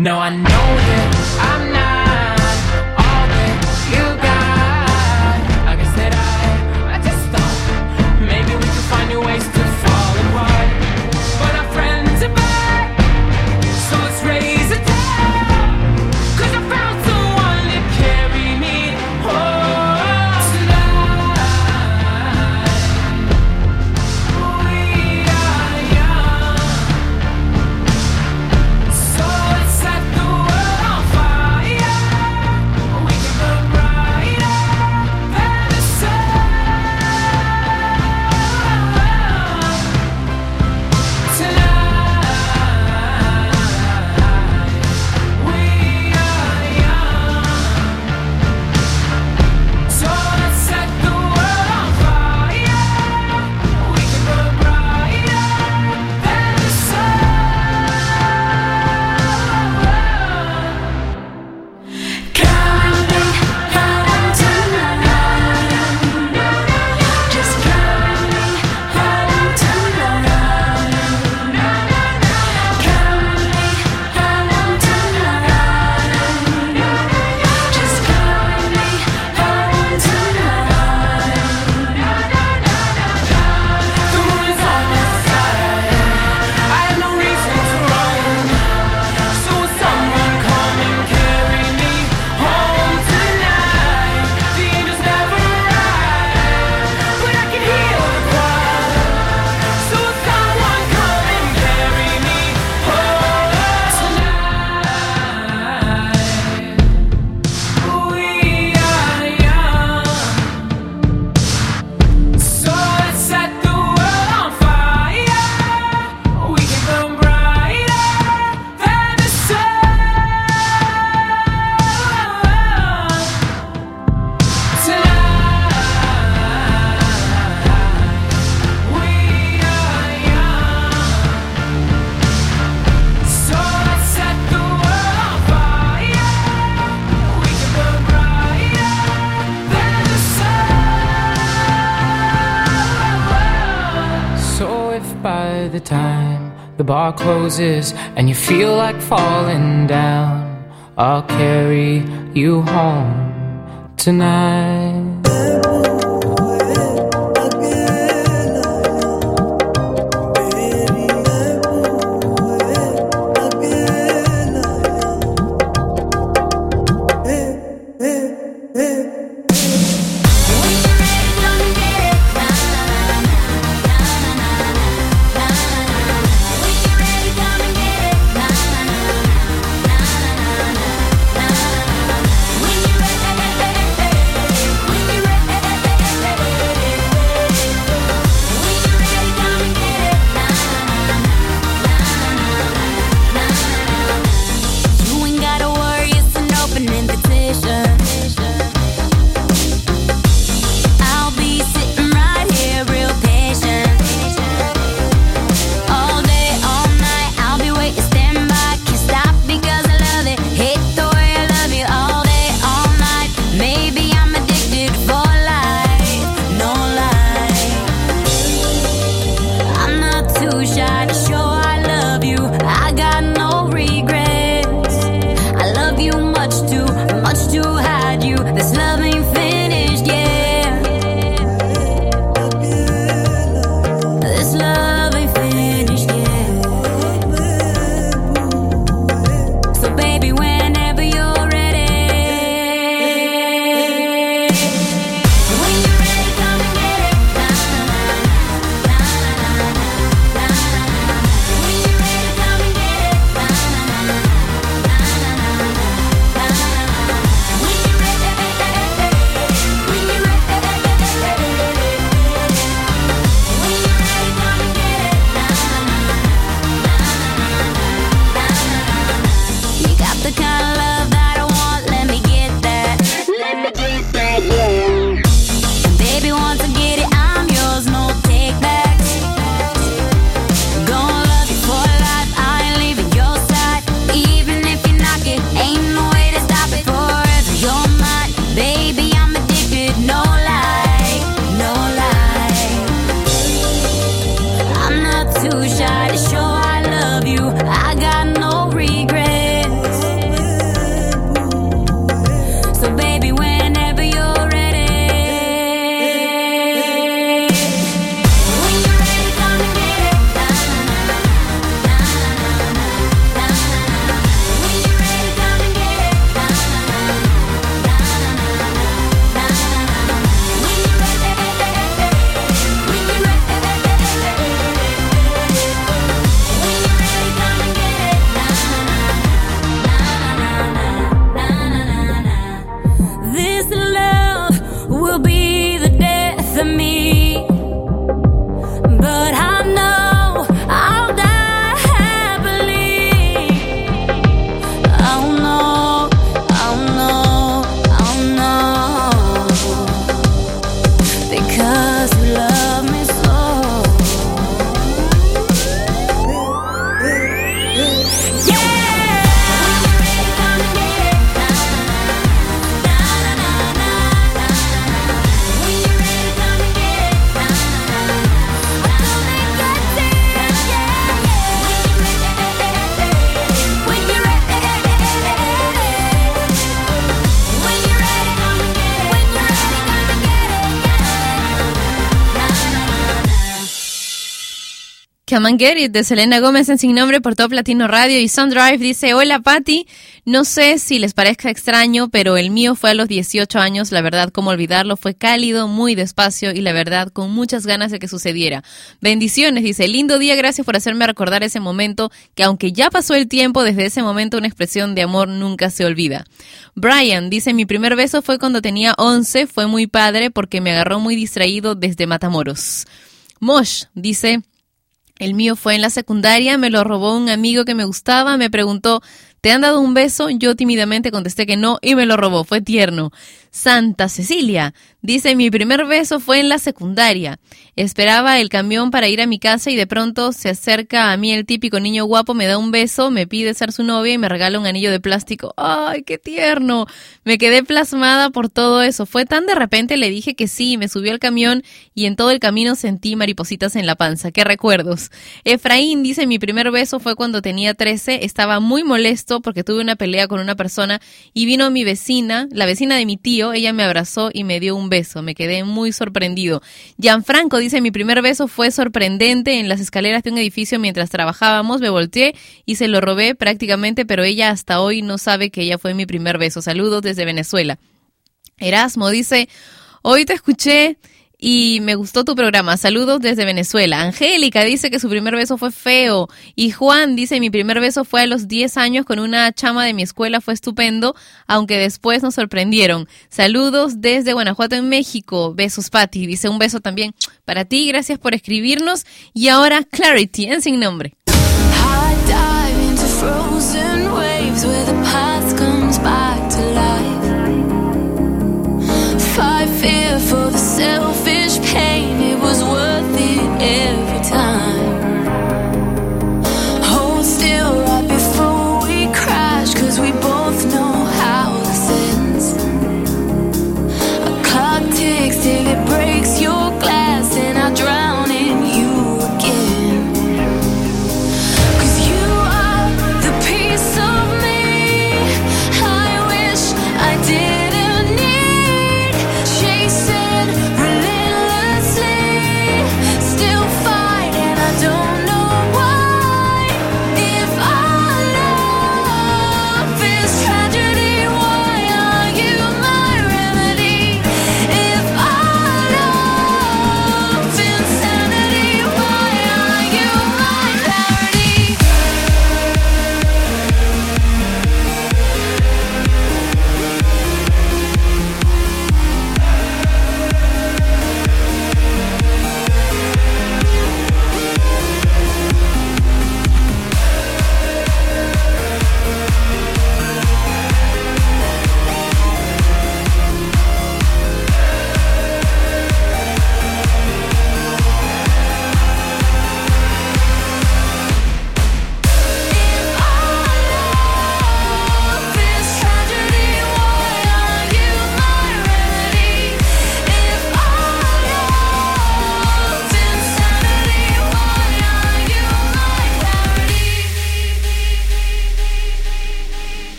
No, I know bar closes and you feel like falling down. I'll carry you home tonight. Come and Get It de Selena Gómez en Sin Nombre por Top Latino Radio y Drive dice, hola Patti, no sé si les parezca extraño, pero el mío fue a los 18 años, la verdad, cómo olvidarlo, fue cálido, muy despacio y la verdad, con muchas ganas de que sucediera. Bendiciones, dice, lindo día, gracias por hacerme recordar ese momento, que aunque ya pasó el tiempo, desde ese momento una expresión de amor nunca se olvida. Brian dice, mi primer beso fue cuando tenía 11, fue muy padre porque me agarró muy distraído desde Matamoros. Mosh dice, el mío fue en la secundaria, me lo robó un amigo que me gustaba, me preguntó, ¿te han dado un beso? Yo tímidamente contesté que no y me lo robó, fue tierno. Santa Cecilia. Dice, mi primer beso fue en la secundaria. Esperaba el camión para ir a mi casa y de pronto se acerca a mí el típico niño guapo, me da un beso, me pide ser su novia y me regala un anillo de plástico. ¡Ay, qué tierno! Me quedé plasmada por todo eso. Fue tan de repente, le dije que sí, me subió al camión y en todo el camino sentí maripositas en la panza. ¡Qué recuerdos! Efraín dice, mi primer beso fue cuando tenía 13, estaba muy molesto porque tuve una pelea con una persona y vino mi vecina, la vecina de mi tío, ella me abrazó y me dio un beso. Me quedé muy sorprendido. Gianfranco dice, mi primer beso fue sorprendente en las escaleras de un edificio mientras trabajábamos. Me volteé y se lo robé prácticamente, pero ella hasta hoy no sabe que ella fue mi primer beso. Saludos desde Venezuela. Erasmo dice, hoy te escuché y me gustó tu programa. Saludos desde Venezuela. Angélica dice que su primer beso fue feo. Y Juan dice, mi primer beso fue a los 10 años con una chama de mi escuela. Fue estupendo, aunque después nos sorprendieron. Saludos desde Guanajuato, en México. Besos, Patti. Dice un beso también para ti. Gracias por escribirnos. Y ahora Clarity, en sin nombre. Fear for the selfish pain,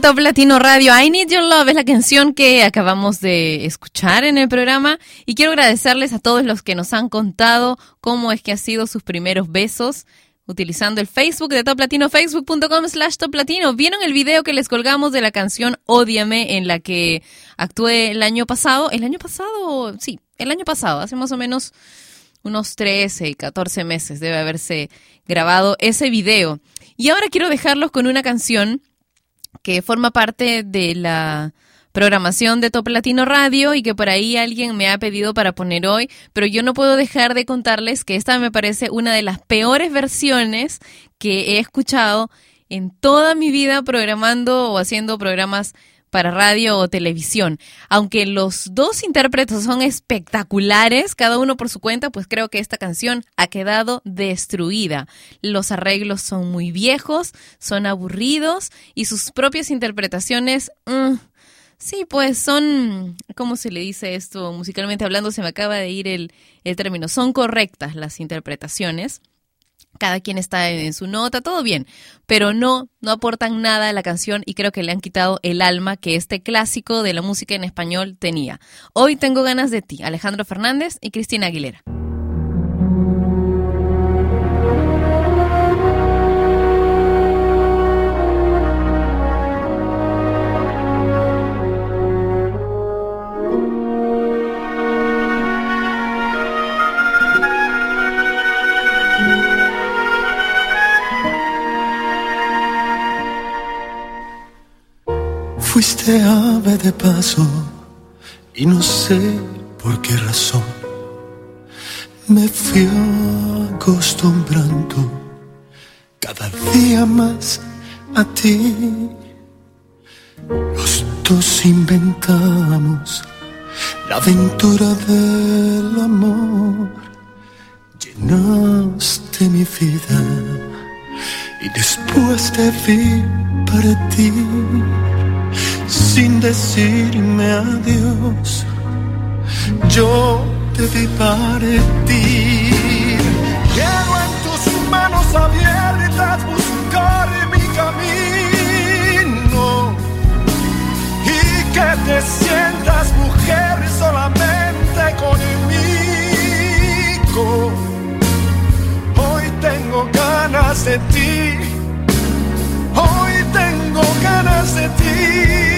Top Latino Radio. I Need Your Love es la canción que acabamos de escuchar en el programa y quiero agradecerles a todos los que nos han contado cómo es que han sido sus primeros besos utilizando el Facebook de Top Latino, facebook.com slash Top Latino. ¿Vieron el video que les colgamos de la canción Ódiame en la que actué el año pasado? ¿El año pasado? Sí, el año pasado, hace más o menos unos 13, 14 meses debe haberse grabado ese video. Y ahora quiero dejarlos con una canción que forma parte de la programación de Top Latino Radio y que por ahí alguien me ha pedido para poner hoy, pero yo no puedo dejar de contarles que esta me parece una de las peores versiones que he escuchado en toda mi vida programando o haciendo programas para radio o televisión. Aunque los dos intérpretes son espectaculares, cada uno por su cuenta, pues creo que esta canción ha quedado destruida. Los arreglos son muy viejos, son aburridos y sus propias interpretaciones... mm, Sí, pues son, ¿cómo se le dice esto musicalmente hablando? Se me acaba de ir el, el término. Son correctas las interpretaciones, cada quien está en su nota, todo bien, pero no, no aportan nada a la canción y creo que le han quitado el alma que este clásico de la música en español tenía. Hoy tengo ganas de ti, Alejandro Fernández y Cristina Aguilera. Fuiste ave de paso y no sé por qué razón me fui acostumbrando cada día más a ti. Los dos inventamos la aventura del amor. Llenaste mi vida y después te vi partir sin decirme adiós. Yo te vi partir. Quiero en tus manos abiertas buscar mi camino y que te sientas mujer solamente conmigo. Hoy tengo ganas de ti. Hoy tengo ganas de ti.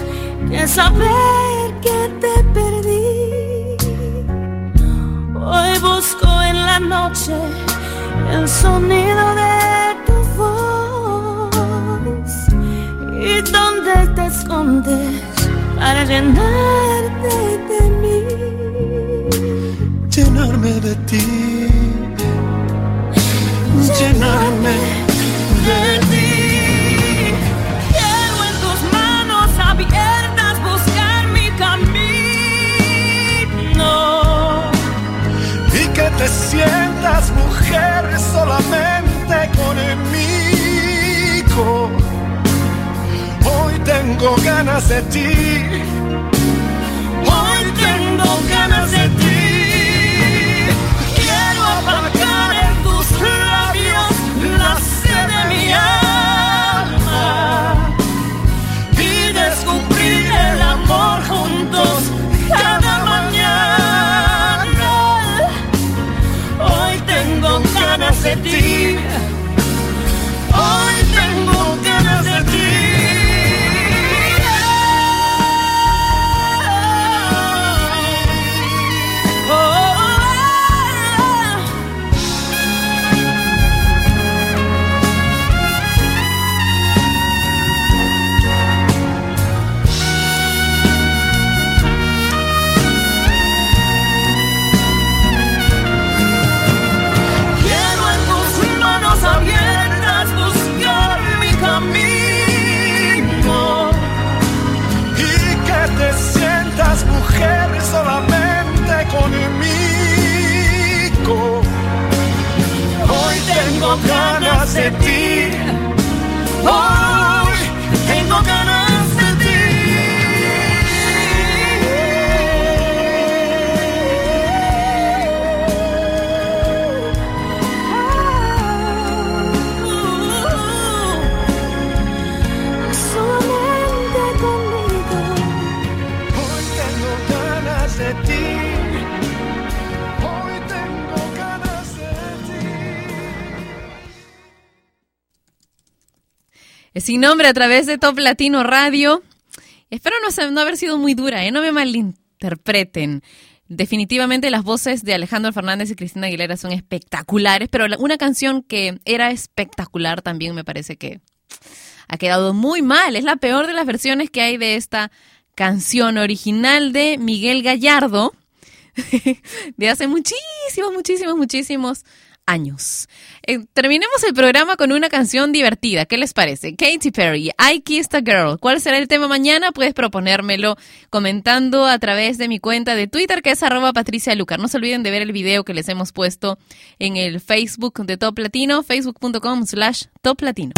que saber que te perdí. Hoy busco en la noche el sonido de tu voz y dónde te escondes para llenarte de mí. llenarme de ti, llenarme de ti. Sientas mujer solamente conmigo. Hoy tengo ganas de ti, Sin nombre a través de Top Latino Radio. Espero no, haber sido muy dura, ¿eh? no me malinterpreten. Definitivamente las voces de Alejandro Fernández y Cristina Aguilera son espectaculares, pero una canción que era espectacular también me parece que ha quedado muy mal. Es la peor de las versiones que hay de esta canción original de Miguel Gallardo (laughs) de hace muchísimos, muchísimos, muchísimos años. Eh, terminemos el programa con una canción divertida. ¿Qué les parece? Katy Perry, I Kissed a Girl. ¿Cuál será el tema mañana? Puedes proponérmelo comentando a través de mi cuenta de Twitter, que es arroba Patricia Lucar. No se olviden de ver el video que les hemos puesto en el Facebook de Top Latino, facebook.com slash Top Latino.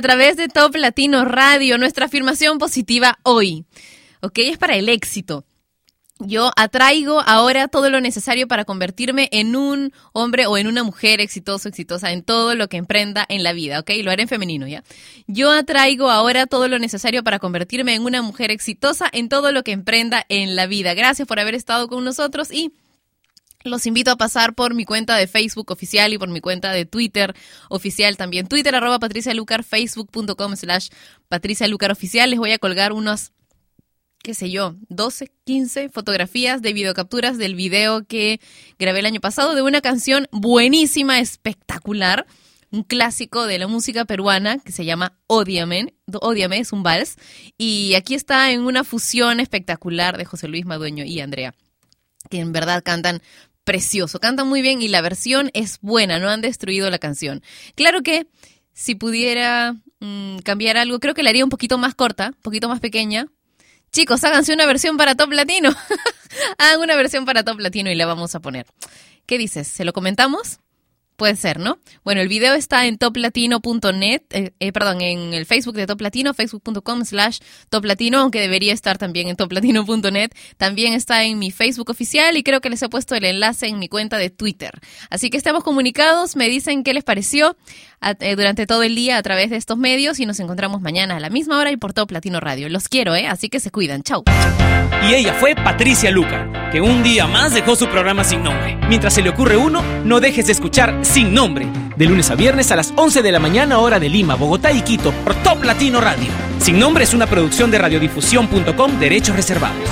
A través de Top Latino Radio, nuestra afirmación positiva hoy. ¿Ok? Es para el éxito. Yo atraigo ahora todo lo necesario para convertirme en un hombre o en una mujer exitoso, exitosa en todo lo que emprenda en la vida, ¿ok? Lo haré en femenino, ¿ya? Yo atraigo ahora todo lo necesario para convertirme en una mujer exitosa en todo lo que emprenda en la vida. Gracias por haber estado con nosotros y los invito a pasar por mi cuenta de Facebook oficial y por mi cuenta de Twitter oficial también. Twitter arroba Patricia Lucar, facebook.com slash Patricia Lucar oficial. Les voy a colgar unos, qué sé yo, 12, 15 fotografías de videocapturas del video que grabé el año pasado de una canción buenísima, espectacular. Un clásico de la música peruana que se llama Odiame. Odiame es un vals. Y aquí está en una fusión espectacular de José Luis Madueño y Andrea que en verdad cantan precioso, cantan muy bien y la versión es buena, no han destruido la canción. Claro que si pudiera mm, cambiar algo, creo que la haría un poquito más corta, un poquito más pequeña. Chicos, háganse una versión para Top Latino. (laughs) Hagan una versión para Top Latino y la vamos a poner. ¿Qué dices? ¿Se lo comentamos? Puede ser, ¿no? Bueno, el video está en toplatino.net, eh, eh, perdón, en el Facebook de Top Latino, facebook.com slash toplatino, aunque debería estar también en toplatino.net. También está en mi Facebook oficial y creo que les he puesto el enlace en mi cuenta de Twitter. Así que estamos comunicados, me dicen qué les pareció eh, durante todo el día a través de estos medios y nos encontramos mañana a la misma hora y por Top Latino Radio. Los quiero, ¿eh? Así que se cuidan. Chau. Y ella fue Patricia Luca, que un día más dejó su programa sin nombre. Mientras se le ocurre uno, no dejes de escuchar Sin Nombre, de lunes a viernes a las 11 de la mañana hora de Lima, Bogotá y Quito por Top Latino Radio. Sin Nombre es una producción de radiodifusión.com Derechos Reservados.